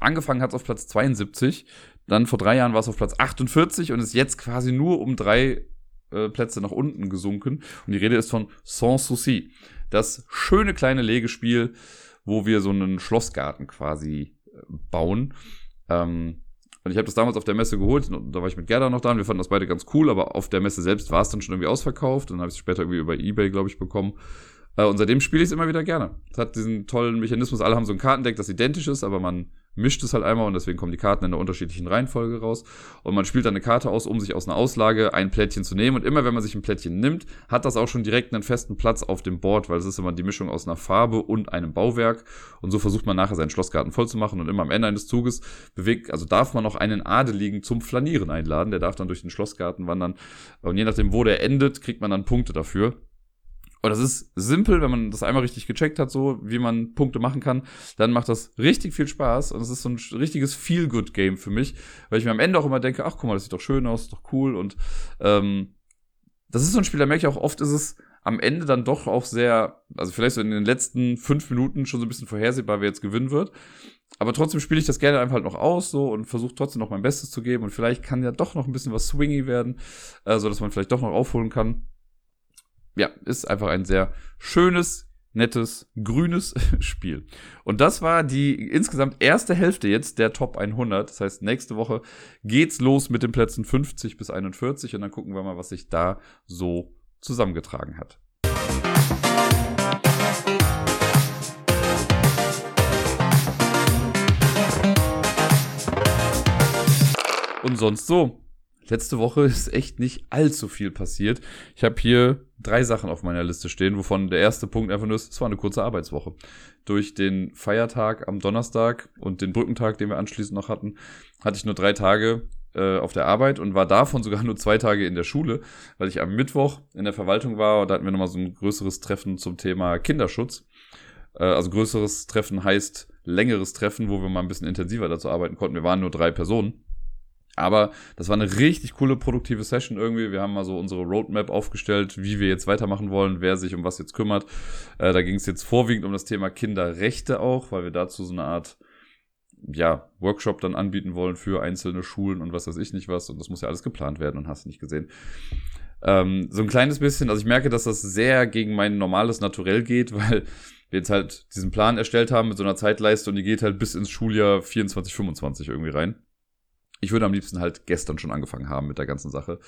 Angefangen hat es auf Platz 72, dann vor drei Jahren war es auf Platz 48 und ist jetzt quasi nur um drei äh, Plätze nach unten gesunken. Und die Rede ist von Sans Souci. Das schöne kleine Legespiel, wo wir so einen Schlossgarten quasi äh, bauen. Ähm, und ich habe das damals auf der Messe geholt, da war ich mit Gerda noch da und wir fanden das beide ganz cool, aber auf der Messe selbst war es dann schon irgendwie ausverkauft und dann habe ich es später irgendwie über Ebay, glaube ich, bekommen. Äh, und seitdem spiele ich es immer wieder gerne. Es hat diesen tollen Mechanismus, alle haben so ein Kartendeck, das identisch ist, aber man mischt es halt einmal und deswegen kommen die Karten in einer unterschiedlichen Reihenfolge raus. Und man spielt dann eine Karte aus, um sich aus einer Auslage ein Plättchen zu nehmen. Und immer wenn man sich ein Plättchen nimmt, hat das auch schon direkt einen festen Platz auf dem Board, weil es ist immer die Mischung aus einer Farbe und einem Bauwerk. Und so versucht man nachher seinen Schlossgarten voll zu machen. Und immer am Ende eines Zuges bewegt, also darf man noch einen Adeligen zum Flanieren einladen. Der darf dann durch den Schlossgarten wandern. Und je nachdem, wo der endet, kriegt man dann Punkte dafür. Und das ist simpel, wenn man das einmal richtig gecheckt hat, so wie man Punkte machen kann, dann macht das richtig viel Spaß und es ist so ein richtiges Feel-Good-Game für mich, weil ich mir am Ende auch immer denke, ach guck mal, das sieht doch schön aus, ist doch cool und ähm, das ist so ein Spiel, da merke ich auch oft, ist es am Ende dann doch auch sehr, also vielleicht so in den letzten fünf Minuten schon so ein bisschen vorhersehbar, wer jetzt gewinnen wird. Aber trotzdem spiele ich das gerne einfach halt noch aus so und versuche trotzdem noch mein Bestes zu geben und vielleicht kann ja doch noch ein bisschen was swingy werden, äh, so dass man vielleicht doch noch aufholen kann ja, ist einfach ein sehr schönes, nettes, grünes Spiel. Und das war die insgesamt erste Hälfte jetzt der Top 100. Das heißt, nächste Woche geht's los mit den Plätzen 50 bis 41 und dann gucken wir mal, was sich da so zusammengetragen hat. Und sonst so. Letzte Woche ist echt nicht allzu viel passiert. Ich habe hier drei Sachen auf meiner Liste stehen, wovon der erste Punkt einfach nur ist, es war eine kurze Arbeitswoche. Durch den Feiertag am Donnerstag und den Brückentag, den wir anschließend noch hatten, hatte ich nur drei Tage äh, auf der Arbeit und war davon sogar nur zwei Tage in der Schule, weil ich am Mittwoch in der Verwaltung war und da hatten wir nochmal so ein größeres Treffen zum Thema Kinderschutz. Äh, also größeres Treffen heißt längeres Treffen, wo wir mal ein bisschen intensiver dazu arbeiten konnten. Wir waren nur drei Personen. Aber das war eine richtig coole, produktive Session irgendwie. Wir haben mal so unsere Roadmap aufgestellt, wie wir jetzt weitermachen wollen, wer sich um was jetzt kümmert. Äh, da ging es jetzt vorwiegend um das Thema Kinderrechte auch, weil wir dazu so eine Art ja, Workshop dann anbieten wollen für einzelne Schulen und was weiß ich nicht was. Und das muss ja alles geplant werden und hast du nicht gesehen. Ähm, so ein kleines bisschen, also ich merke, dass das sehr gegen mein normales Naturell geht, weil wir jetzt halt diesen Plan erstellt haben mit so einer Zeitleiste und die geht halt bis ins Schuljahr 24, 25 irgendwie rein. Ich würde am liebsten halt gestern schon angefangen haben mit der ganzen Sache.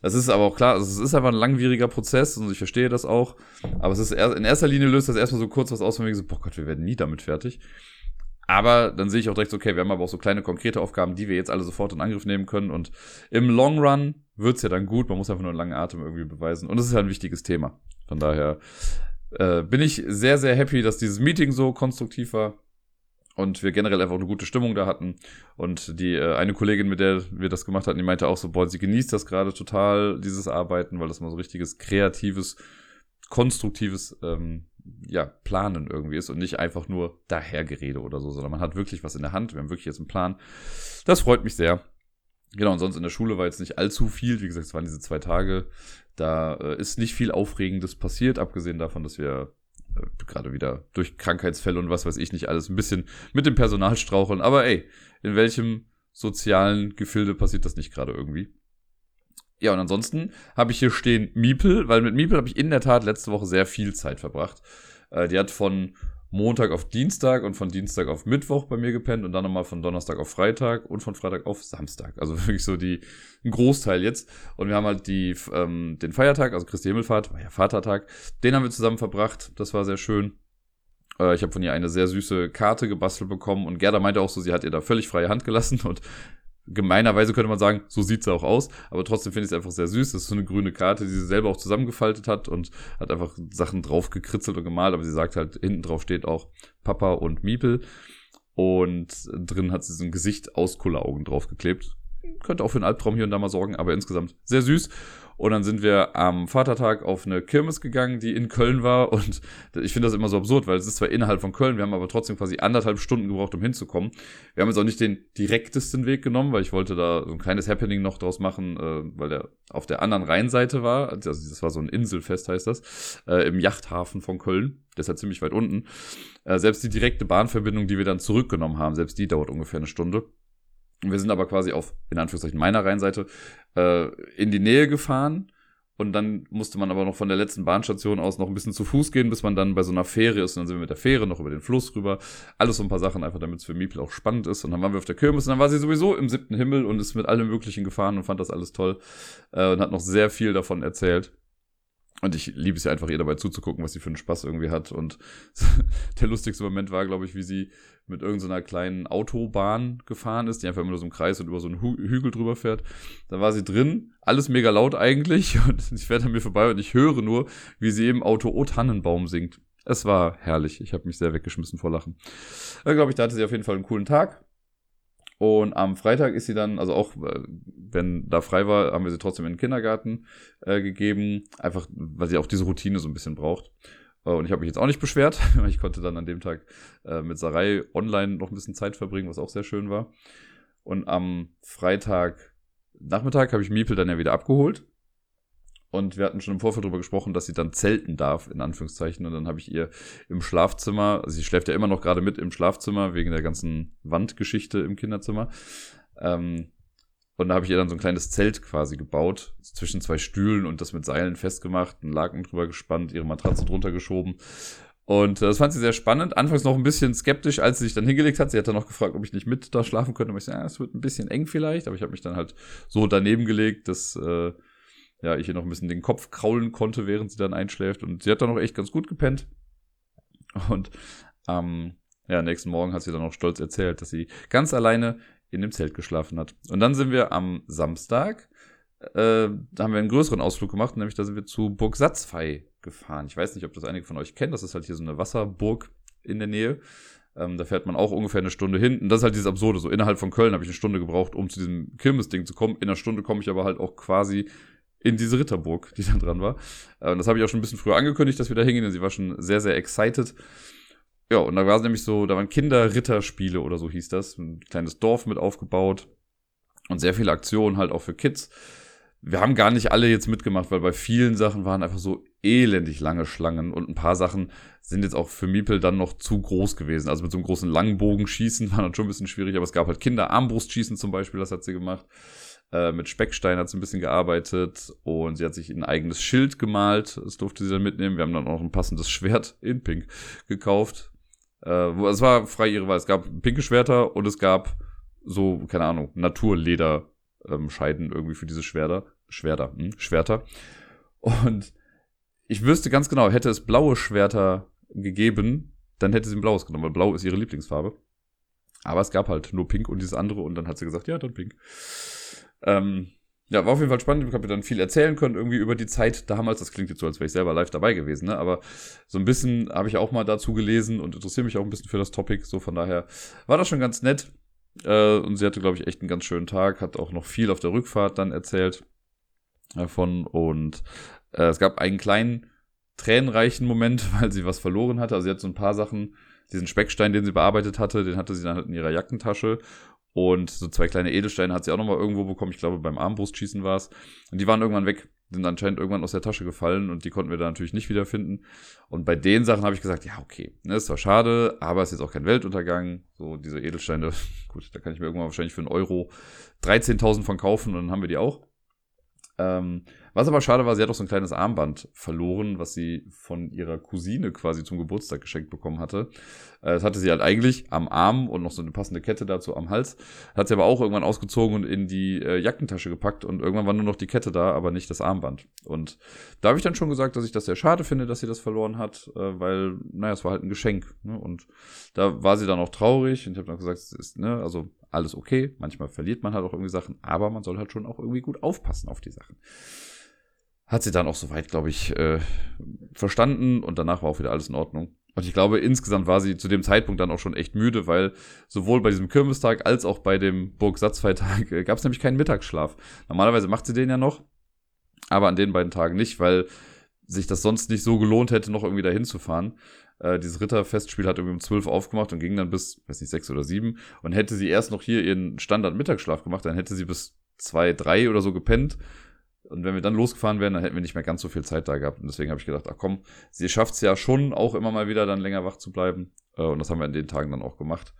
Das ist aber auch klar, also es ist einfach ein langwieriger Prozess und ich verstehe das auch. Aber es ist in erster Linie löst das erstmal so kurz was aus, wenn wir so, boah Gott, wir werden nie damit fertig. Aber dann sehe ich auch direkt okay, wir haben aber auch so kleine konkrete Aufgaben, die wir jetzt alle sofort in Angriff nehmen können. Und im Long Run wird's ja dann gut. Man muss einfach nur einen langen Atem irgendwie beweisen. Und es ist halt ein wichtiges Thema. Von daher äh, bin ich sehr, sehr happy, dass dieses Meeting so konstruktiv war und wir generell einfach eine gute Stimmung da hatten. Und die äh, eine Kollegin, mit der wir das gemacht hatten, die meinte auch so, boah, sie genießt das gerade total, dieses Arbeiten, weil das mal so richtiges, kreatives, konstruktives ähm, ja, Planen irgendwie ist und nicht einfach nur dahergerede oder so, sondern man hat wirklich was in der Hand, wir haben wirklich jetzt einen Plan. Das freut mich sehr. Genau, und sonst in der Schule war jetzt nicht allzu viel. Wie gesagt, es waren diese zwei Tage. Da äh, ist nicht viel Aufregendes passiert, abgesehen davon, dass wir gerade wieder durch Krankheitsfälle und was weiß ich nicht alles ein bisschen mit dem Personal straucheln. Aber ey, in welchem sozialen Gefilde passiert das nicht gerade irgendwie? Ja, und ansonsten habe ich hier stehen Miepel, weil mit Miepel habe ich in der Tat letzte Woche sehr viel Zeit verbracht. Äh, die hat von Montag auf Dienstag und von Dienstag auf Mittwoch bei mir gepennt und dann nochmal von Donnerstag auf Freitag und von Freitag auf Samstag. Also wirklich so die, ein Großteil jetzt. Und wir haben halt die, ähm, den Feiertag, also Christi Himmelfahrt, war ja Vatertag, den haben wir zusammen verbracht. Das war sehr schön. Äh, ich habe von ihr eine sehr süße Karte gebastelt bekommen und Gerda meinte auch so, sie hat ihr da völlig freie Hand gelassen und gemeinerweise könnte man sagen, so sieht sie auch aus, aber trotzdem finde ich es einfach sehr süß. Das ist so eine grüne Karte, die sie selber auch zusammengefaltet hat und hat einfach Sachen drauf gekritzelt und gemalt, aber sie sagt halt, hinten drauf steht auch Papa und Miepel und drin hat sie so ein Gesicht aus Kulleraugen draufgeklebt. Könnte auch für einen Albtraum hier und da mal sorgen, aber insgesamt sehr süß. Und dann sind wir am Vatertag auf eine Kirmes gegangen, die in Köln war. Und ich finde das immer so absurd, weil es ist zwar innerhalb von Köln, wir haben aber trotzdem quasi anderthalb Stunden gebraucht, um hinzukommen. Wir haben jetzt auch nicht den direktesten Weg genommen, weil ich wollte da so ein kleines Happening noch draus machen, äh, weil der auf der anderen Rheinseite war. Also das war so ein Inselfest, heißt das, äh, im Yachthafen von Köln. Der ist halt ziemlich weit unten. Äh, selbst die direkte Bahnverbindung, die wir dann zurückgenommen haben, selbst die dauert ungefähr eine Stunde. Wir sind aber quasi auf, in Anführungszeichen, meiner Rheinseite äh, in die Nähe gefahren. Und dann musste man aber noch von der letzten Bahnstation aus noch ein bisschen zu Fuß gehen, bis man dann bei so einer Fähre ist. Und dann sind wir mit der Fähre noch über den Fluss rüber. Alles so ein paar Sachen, einfach damit es für Miepel auch spannend ist. Und dann waren wir auf der Kirmes und dann war sie sowieso im siebten Himmel und ist mit allem Möglichen gefahren und fand das alles toll. Äh, und hat noch sehr viel davon erzählt. Und ich liebe es ja einfach, ihr dabei zuzugucken, was sie für einen Spaß irgendwie hat. Und der lustigste Moment war, glaube ich, wie sie mit irgendeiner kleinen Autobahn gefahren ist, die einfach immer nur so im Kreis und über so einen Hü Hügel drüber fährt. Da war sie drin, alles mega laut eigentlich. Und ich fährt an mir vorbei und ich höre nur, wie sie im Auto O Tannenbaum singt. Es war herrlich. Ich habe mich sehr weggeschmissen vor Lachen. Da glaube ich, da hatte sie auf jeden Fall einen coolen Tag. Und am Freitag ist sie dann, also auch äh, wenn da frei war, haben wir sie trotzdem in den Kindergarten äh, gegeben. Einfach, weil sie auch diese Routine so ein bisschen braucht. Äh, und ich habe mich jetzt auch nicht beschwert. Ich konnte dann an dem Tag äh, mit Sarai online noch ein bisschen Zeit verbringen, was auch sehr schön war. Und am Freitag Nachmittag habe ich Miepel dann ja wieder abgeholt. Und wir hatten schon im Vorfeld darüber gesprochen, dass sie dann zelten darf, in Anführungszeichen. Und dann habe ich ihr im Schlafzimmer, also sie schläft ja immer noch gerade mit im Schlafzimmer, wegen der ganzen Wandgeschichte im Kinderzimmer. Ähm, und da habe ich ihr dann so ein kleines Zelt quasi gebaut, zwischen zwei Stühlen und das mit Seilen festgemacht, einen Laken drüber gespannt, ihre Matratze drunter geschoben. Und äh, das fand sie sehr spannend. Anfangs noch ein bisschen skeptisch, als sie sich dann hingelegt hat. Sie hat dann noch gefragt, ob ich nicht mit da schlafen könnte. Und ich so, ja, es wird ein bisschen eng vielleicht. Aber ich habe mich dann halt so daneben gelegt, dass äh, ja, ich ihr noch ein bisschen den Kopf kraulen konnte, während sie dann einschläft. Und sie hat dann auch echt ganz gut gepennt. Und ähm, ja, nächsten Morgen hat sie dann auch stolz erzählt, dass sie ganz alleine in dem Zelt geschlafen hat. Und dann sind wir am Samstag, äh, da haben wir einen größeren Ausflug gemacht, nämlich da sind wir zu Burg Satzfei gefahren. Ich weiß nicht, ob das einige von euch kennen. Das ist halt hier so eine Wasserburg in der Nähe. Ähm, da fährt man auch ungefähr eine Stunde hin. Und das ist halt dieses Absurde. So innerhalb von Köln habe ich eine Stunde gebraucht, um zu diesem Kirmes-Ding zu kommen. In einer Stunde komme ich aber halt auch quasi in diese Ritterburg, die da dran war. Äh, das habe ich auch schon ein bisschen früher angekündigt, dass wir da hingehen, sie war schon sehr, sehr excited. Ja, und da war es nämlich so, da waren Kinderritterspiele oder so hieß das. Ein kleines Dorf mit aufgebaut und sehr viele Aktionen halt auch für Kids. Wir haben gar nicht alle jetzt mitgemacht, weil bei vielen Sachen waren einfach so elendig lange Schlangen und ein paar Sachen sind jetzt auch für Miepel dann noch zu groß gewesen. Also mit so einem großen Langbogenschießen war dann schon ein bisschen schwierig, aber es gab halt Kinderarmbrustschießen zum Beispiel, das hat sie gemacht. Äh, mit Speckstein hat sie ein bisschen gearbeitet und sie hat sich ein eigenes Schild gemalt. Das durfte sie dann mitnehmen. Wir haben dann auch ein passendes Schwert in Pink gekauft. Äh, es war frei ihre Wahl. Es gab pinke Schwerter und es gab so, keine Ahnung, Naturleder ähm, Scheiden irgendwie für diese Schwerter. Schwerter, hm, Schwerter. Und ich wüsste ganz genau, hätte es blaue Schwerter gegeben, dann hätte sie ein blaues genommen, weil blau ist ihre Lieblingsfarbe. Aber es gab halt nur pink und dieses andere und dann hat sie gesagt, ja, dann pink. Ähm, ja, war auf jeden Fall spannend. Ich habe dann viel erzählen können irgendwie über die Zeit damals. Das klingt jetzt so, als wäre ich selber live dabei gewesen, ne? Aber so ein bisschen habe ich auch mal dazu gelesen und interessiere mich auch ein bisschen für das Topic. So von daher war das schon ganz nett. Äh, und sie hatte, glaube ich, echt einen ganz schönen Tag. Hat auch noch viel auf der Rückfahrt dann erzählt davon. Und äh, es gab einen kleinen tränenreichen Moment, weil sie was verloren hatte. Also sie hat so ein paar Sachen, diesen Speckstein, den sie bearbeitet hatte, den hatte sie dann halt in ihrer Jackentasche. Und so zwei kleine Edelsteine hat sie auch nochmal irgendwo bekommen. Ich glaube, beim Armbrustschießen war es. Und die waren irgendwann weg. sind anscheinend irgendwann aus der Tasche gefallen und die konnten wir dann natürlich nicht wiederfinden. Und bei den Sachen habe ich gesagt, ja, okay, ne, ist zwar schade, aber es ist jetzt auch kein Weltuntergang. So, diese Edelsteine, gut, da kann ich mir irgendwann wahrscheinlich für einen Euro 13.000 von kaufen und dann haben wir die auch. Ähm, was aber schade war, sie hat auch so ein kleines Armband verloren, was sie von ihrer Cousine quasi zum Geburtstag geschenkt bekommen hatte. Äh, das hatte sie halt eigentlich am Arm und noch so eine passende Kette dazu am Hals. Hat sie aber auch irgendwann ausgezogen und in die äh, Jackentasche gepackt und irgendwann war nur noch die Kette da, aber nicht das Armband. Und da habe ich dann schon gesagt, dass ich das sehr schade finde, dass sie das verloren hat, äh, weil, naja, es war halt ein Geschenk. Ne? Und da war sie dann auch traurig und ich habe dann gesagt, es ist, ne, also alles okay. Manchmal verliert man halt auch irgendwie Sachen, aber man soll halt schon auch irgendwie gut aufpassen auf die Sachen hat sie dann auch soweit, glaube ich, äh, verstanden und danach war auch wieder alles in Ordnung. Und ich glaube, insgesamt war sie zu dem Zeitpunkt dann auch schon echt müde, weil sowohl bei diesem Kirmestag als auch bei dem Burgsatzfeiertag äh, gab es nämlich keinen Mittagsschlaf. Normalerweise macht sie den ja noch, aber an den beiden Tagen nicht, weil sich das sonst nicht so gelohnt hätte, noch irgendwie dahin zu fahren. Äh, dieses Ritterfestspiel hat irgendwie um 12 aufgemacht und ging dann bis, weiß nicht, sechs oder sieben. Und hätte sie erst noch hier ihren Standard-Mittagsschlaf gemacht, dann hätte sie bis zwei, drei oder so gepennt und wenn wir dann losgefahren wären, dann hätten wir nicht mehr ganz so viel Zeit da gehabt. Und deswegen habe ich gedacht, ach komm, sie schafft es ja schon, auch immer mal wieder dann länger wach zu bleiben. Äh, und das haben wir in den Tagen dann auch gemacht.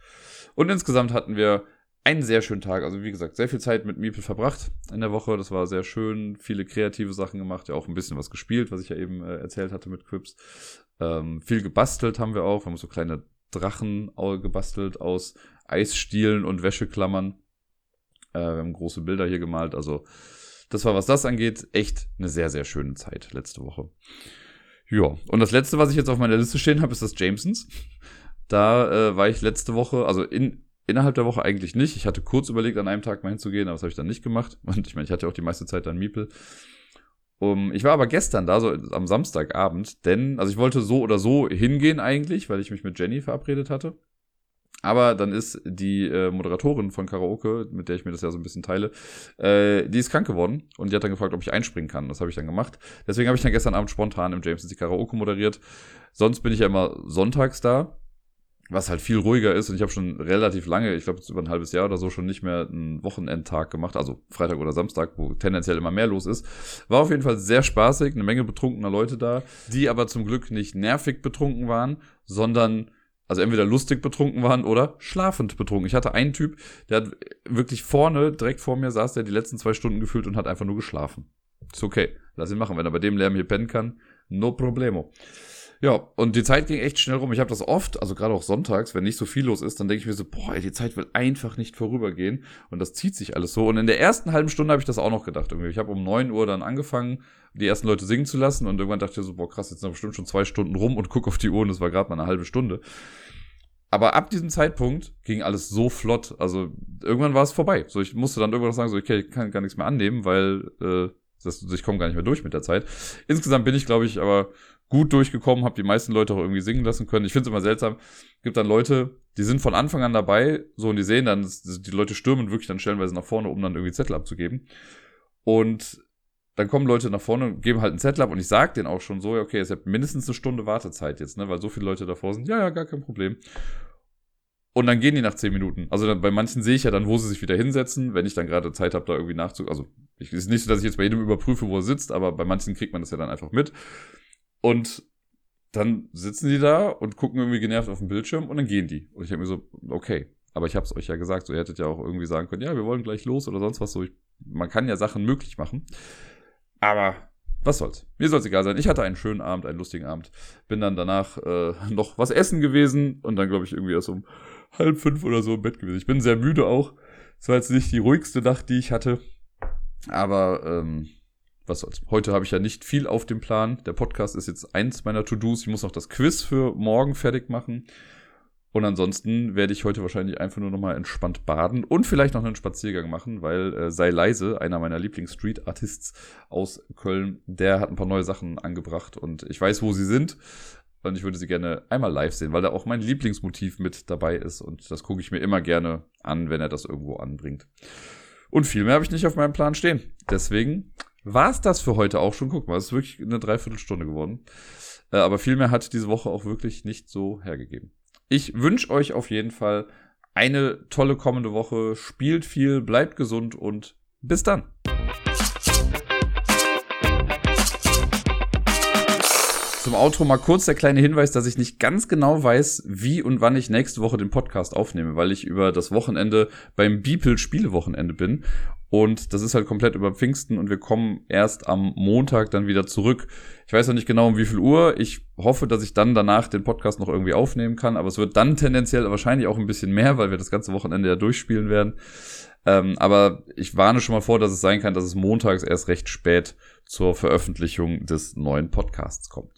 Und insgesamt hatten wir einen sehr schönen Tag. Also wie gesagt, sehr viel Zeit mit Miepel verbracht in der Woche. Das war sehr schön. Viele kreative Sachen gemacht. Ja, auch ein bisschen was gespielt, was ich ja eben äh, erzählt hatte mit Quips. Ähm, viel gebastelt haben wir auch. Wir haben so kleine Drachen gebastelt aus Eisstielen und Wäscheklammern. Äh, wir haben große Bilder hier gemalt. Also das war, was das angeht, echt eine sehr, sehr schöne Zeit letzte Woche. Ja, und das letzte, was ich jetzt auf meiner Liste stehen habe, ist das Jamesons. Da äh, war ich letzte Woche, also in, innerhalb der Woche eigentlich nicht. Ich hatte kurz überlegt, an einem Tag mal hinzugehen, aber das habe ich dann nicht gemacht. Und ich meine, ich hatte auch die meiste Zeit dann Miepel. Um, ich war aber gestern da, so am Samstagabend, denn, also ich wollte so oder so hingehen eigentlich, weil ich mich mit Jenny verabredet hatte. Aber dann ist die äh, Moderatorin von Karaoke, mit der ich mir das ja so ein bisschen teile, äh, die ist krank geworden und die hat dann gefragt, ob ich einspringen kann. Das habe ich dann gemacht. Deswegen habe ich dann gestern Abend spontan im James die Karaoke moderiert. Sonst bin ich ja immer sonntags da, was halt viel ruhiger ist. Und ich habe schon relativ lange, ich glaube über ein halbes Jahr oder so, schon nicht mehr einen Wochenendtag gemacht, also Freitag oder Samstag, wo tendenziell immer mehr los ist. War auf jeden Fall sehr spaßig, eine Menge betrunkener Leute da, die aber zum Glück nicht nervig betrunken waren, sondern also entweder lustig betrunken waren oder schlafend betrunken. Ich hatte einen Typ, der hat wirklich vorne, direkt vor mir saß der die letzten zwei Stunden gefühlt und hat einfach nur geschlafen. Ist okay, lass ihn machen. Wenn er bei dem Lärm hier pennen kann, no problemo. Ja, und die Zeit ging echt schnell rum. Ich habe das oft, also gerade auch sonntags, wenn nicht so viel los ist, dann denke ich mir so, boah, die Zeit will einfach nicht vorübergehen. Und das zieht sich alles so. Und in der ersten halben Stunde habe ich das auch noch gedacht. Irgendwie. Ich habe um neun Uhr dann angefangen, die ersten Leute singen zu lassen. Und irgendwann dachte ich so, boah, krass, jetzt sind bestimmt schon zwei Stunden rum und guck auf die Uhr und es war gerade mal eine halbe Stunde. Aber ab diesem Zeitpunkt ging alles so flott. Also irgendwann war es vorbei. So, ich musste dann irgendwann sagen, so, okay, ich kann gar nichts mehr annehmen, weil äh, das, ich komme gar nicht mehr durch mit der Zeit. Insgesamt bin ich, glaube ich, aber gut durchgekommen, habe die meisten Leute auch irgendwie singen lassen können. Ich finde es immer seltsam. Gibt dann Leute, die sind von Anfang an dabei, so und die sehen dann, die Leute stürmen wirklich dann stellenweise nach vorne, um dann irgendwie Zettel abzugeben. Und dann kommen Leute nach vorne und geben halt einen Zettel ab und ich sage denen auch schon so, ja, okay, es hat mindestens eine Stunde Wartezeit jetzt, ne, weil so viele Leute davor sind. Ja, ja, gar kein Problem. Und dann gehen die nach zehn Minuten. Also dann, bei manchen sehe ich ja dann, wo sie sich wieder hinsetzen, wenn ich dann gerade Zeit habe, da irgendwie nachzu. Also es ist nicht so, dass ich jetzt bei jedem überprüfe, wo er sitzt, aber bei manchen kriegt man das ja dann einfach mit. Und dann sitzen die da und gucken irgendwie genervt auf den Bildschirm und dann gehen die. Und ich habe mir so, okay, aber ich habe es euch ja gesagt, so ihr hättet ja auch irgendwie sagen können, ja, wir wollen gleich los oder sonst was. So, ich, man kann ja Sachen möglich machen. Aber was soll's. Mir soll's egal sein. Ich hatte einen schönen Abend, einen lustigen Abend. Bin dann danach äh, noch was essen gewesen und dann, glaube ich, irgendwie erst um halb fünf oder so im Bett gewesen. Ich bin sehr müde auch. Es war jetzt nicht die ruhigste Nacht, die ich hatte. Aber ähm, was soll's. Heute habe ich ja nicht viel auf dem Plan. Der Podcast ist jetzt eins meiner To-Dos. Ich muss noch das Quiz für morgen fertig machen. Und ansonsten werde ich heute wahrscheinlich einfach nur nochmal entspannt baden und vielleicht noch einen Spaziergang machen, weil äh, Sei leise, einer meiner Lieblings-Street-Artists aus Köln, der hat ein paar neue Sachen angebracht und ich weiß, wo sie sind. Und ich würde sie gerne einmal live sehen, weil da auch mein Lieblingsmotiv mit dabei ist. Und das gucke ich mir immer gerne an, wenn er das irgendwo anbringt. Und viel mehr habe ich nicht auf meinem Plan stehen. Deswegen war es das für heute auch schon. Guck mal, es ist wirklich eine Dreiviertelstunde geworden. Äh, aber viel mehr hat diese Woche auch wirklich nicht so hergegeben. Ich wünsche euch auf jeden Fall eine tolle kommende Woche. Spielt viel, bleibt gesund und bis dann. Zum Outro mal kurz der kleine Hinweis, dass ich nicht ganz genau weiß, wie und wann ich nächste Woche den Podcast aufnehme, weil ich über das Wochenende beim Beeple Spielewochenende bin. Und das ist halt komplett über Pfingsten und wir kommen erst am Montag dann wieder zurück. Ich weiß noch nicht genau um wie viel Uhr. Ich hoffe, dass ich dann danach den Podcast noch irgendwie aufnehmen kann, aber es wird dann tendenziell wahrscheinlich auch ein bisschen mehr, weil wir das ganze Wochenende ja durchspielen werden. Ähm, aber ich warne schon mal vor, dass es sein kann, dass es montags erst recht spät zur Veröffentlichung des neuen Podcasts kommt.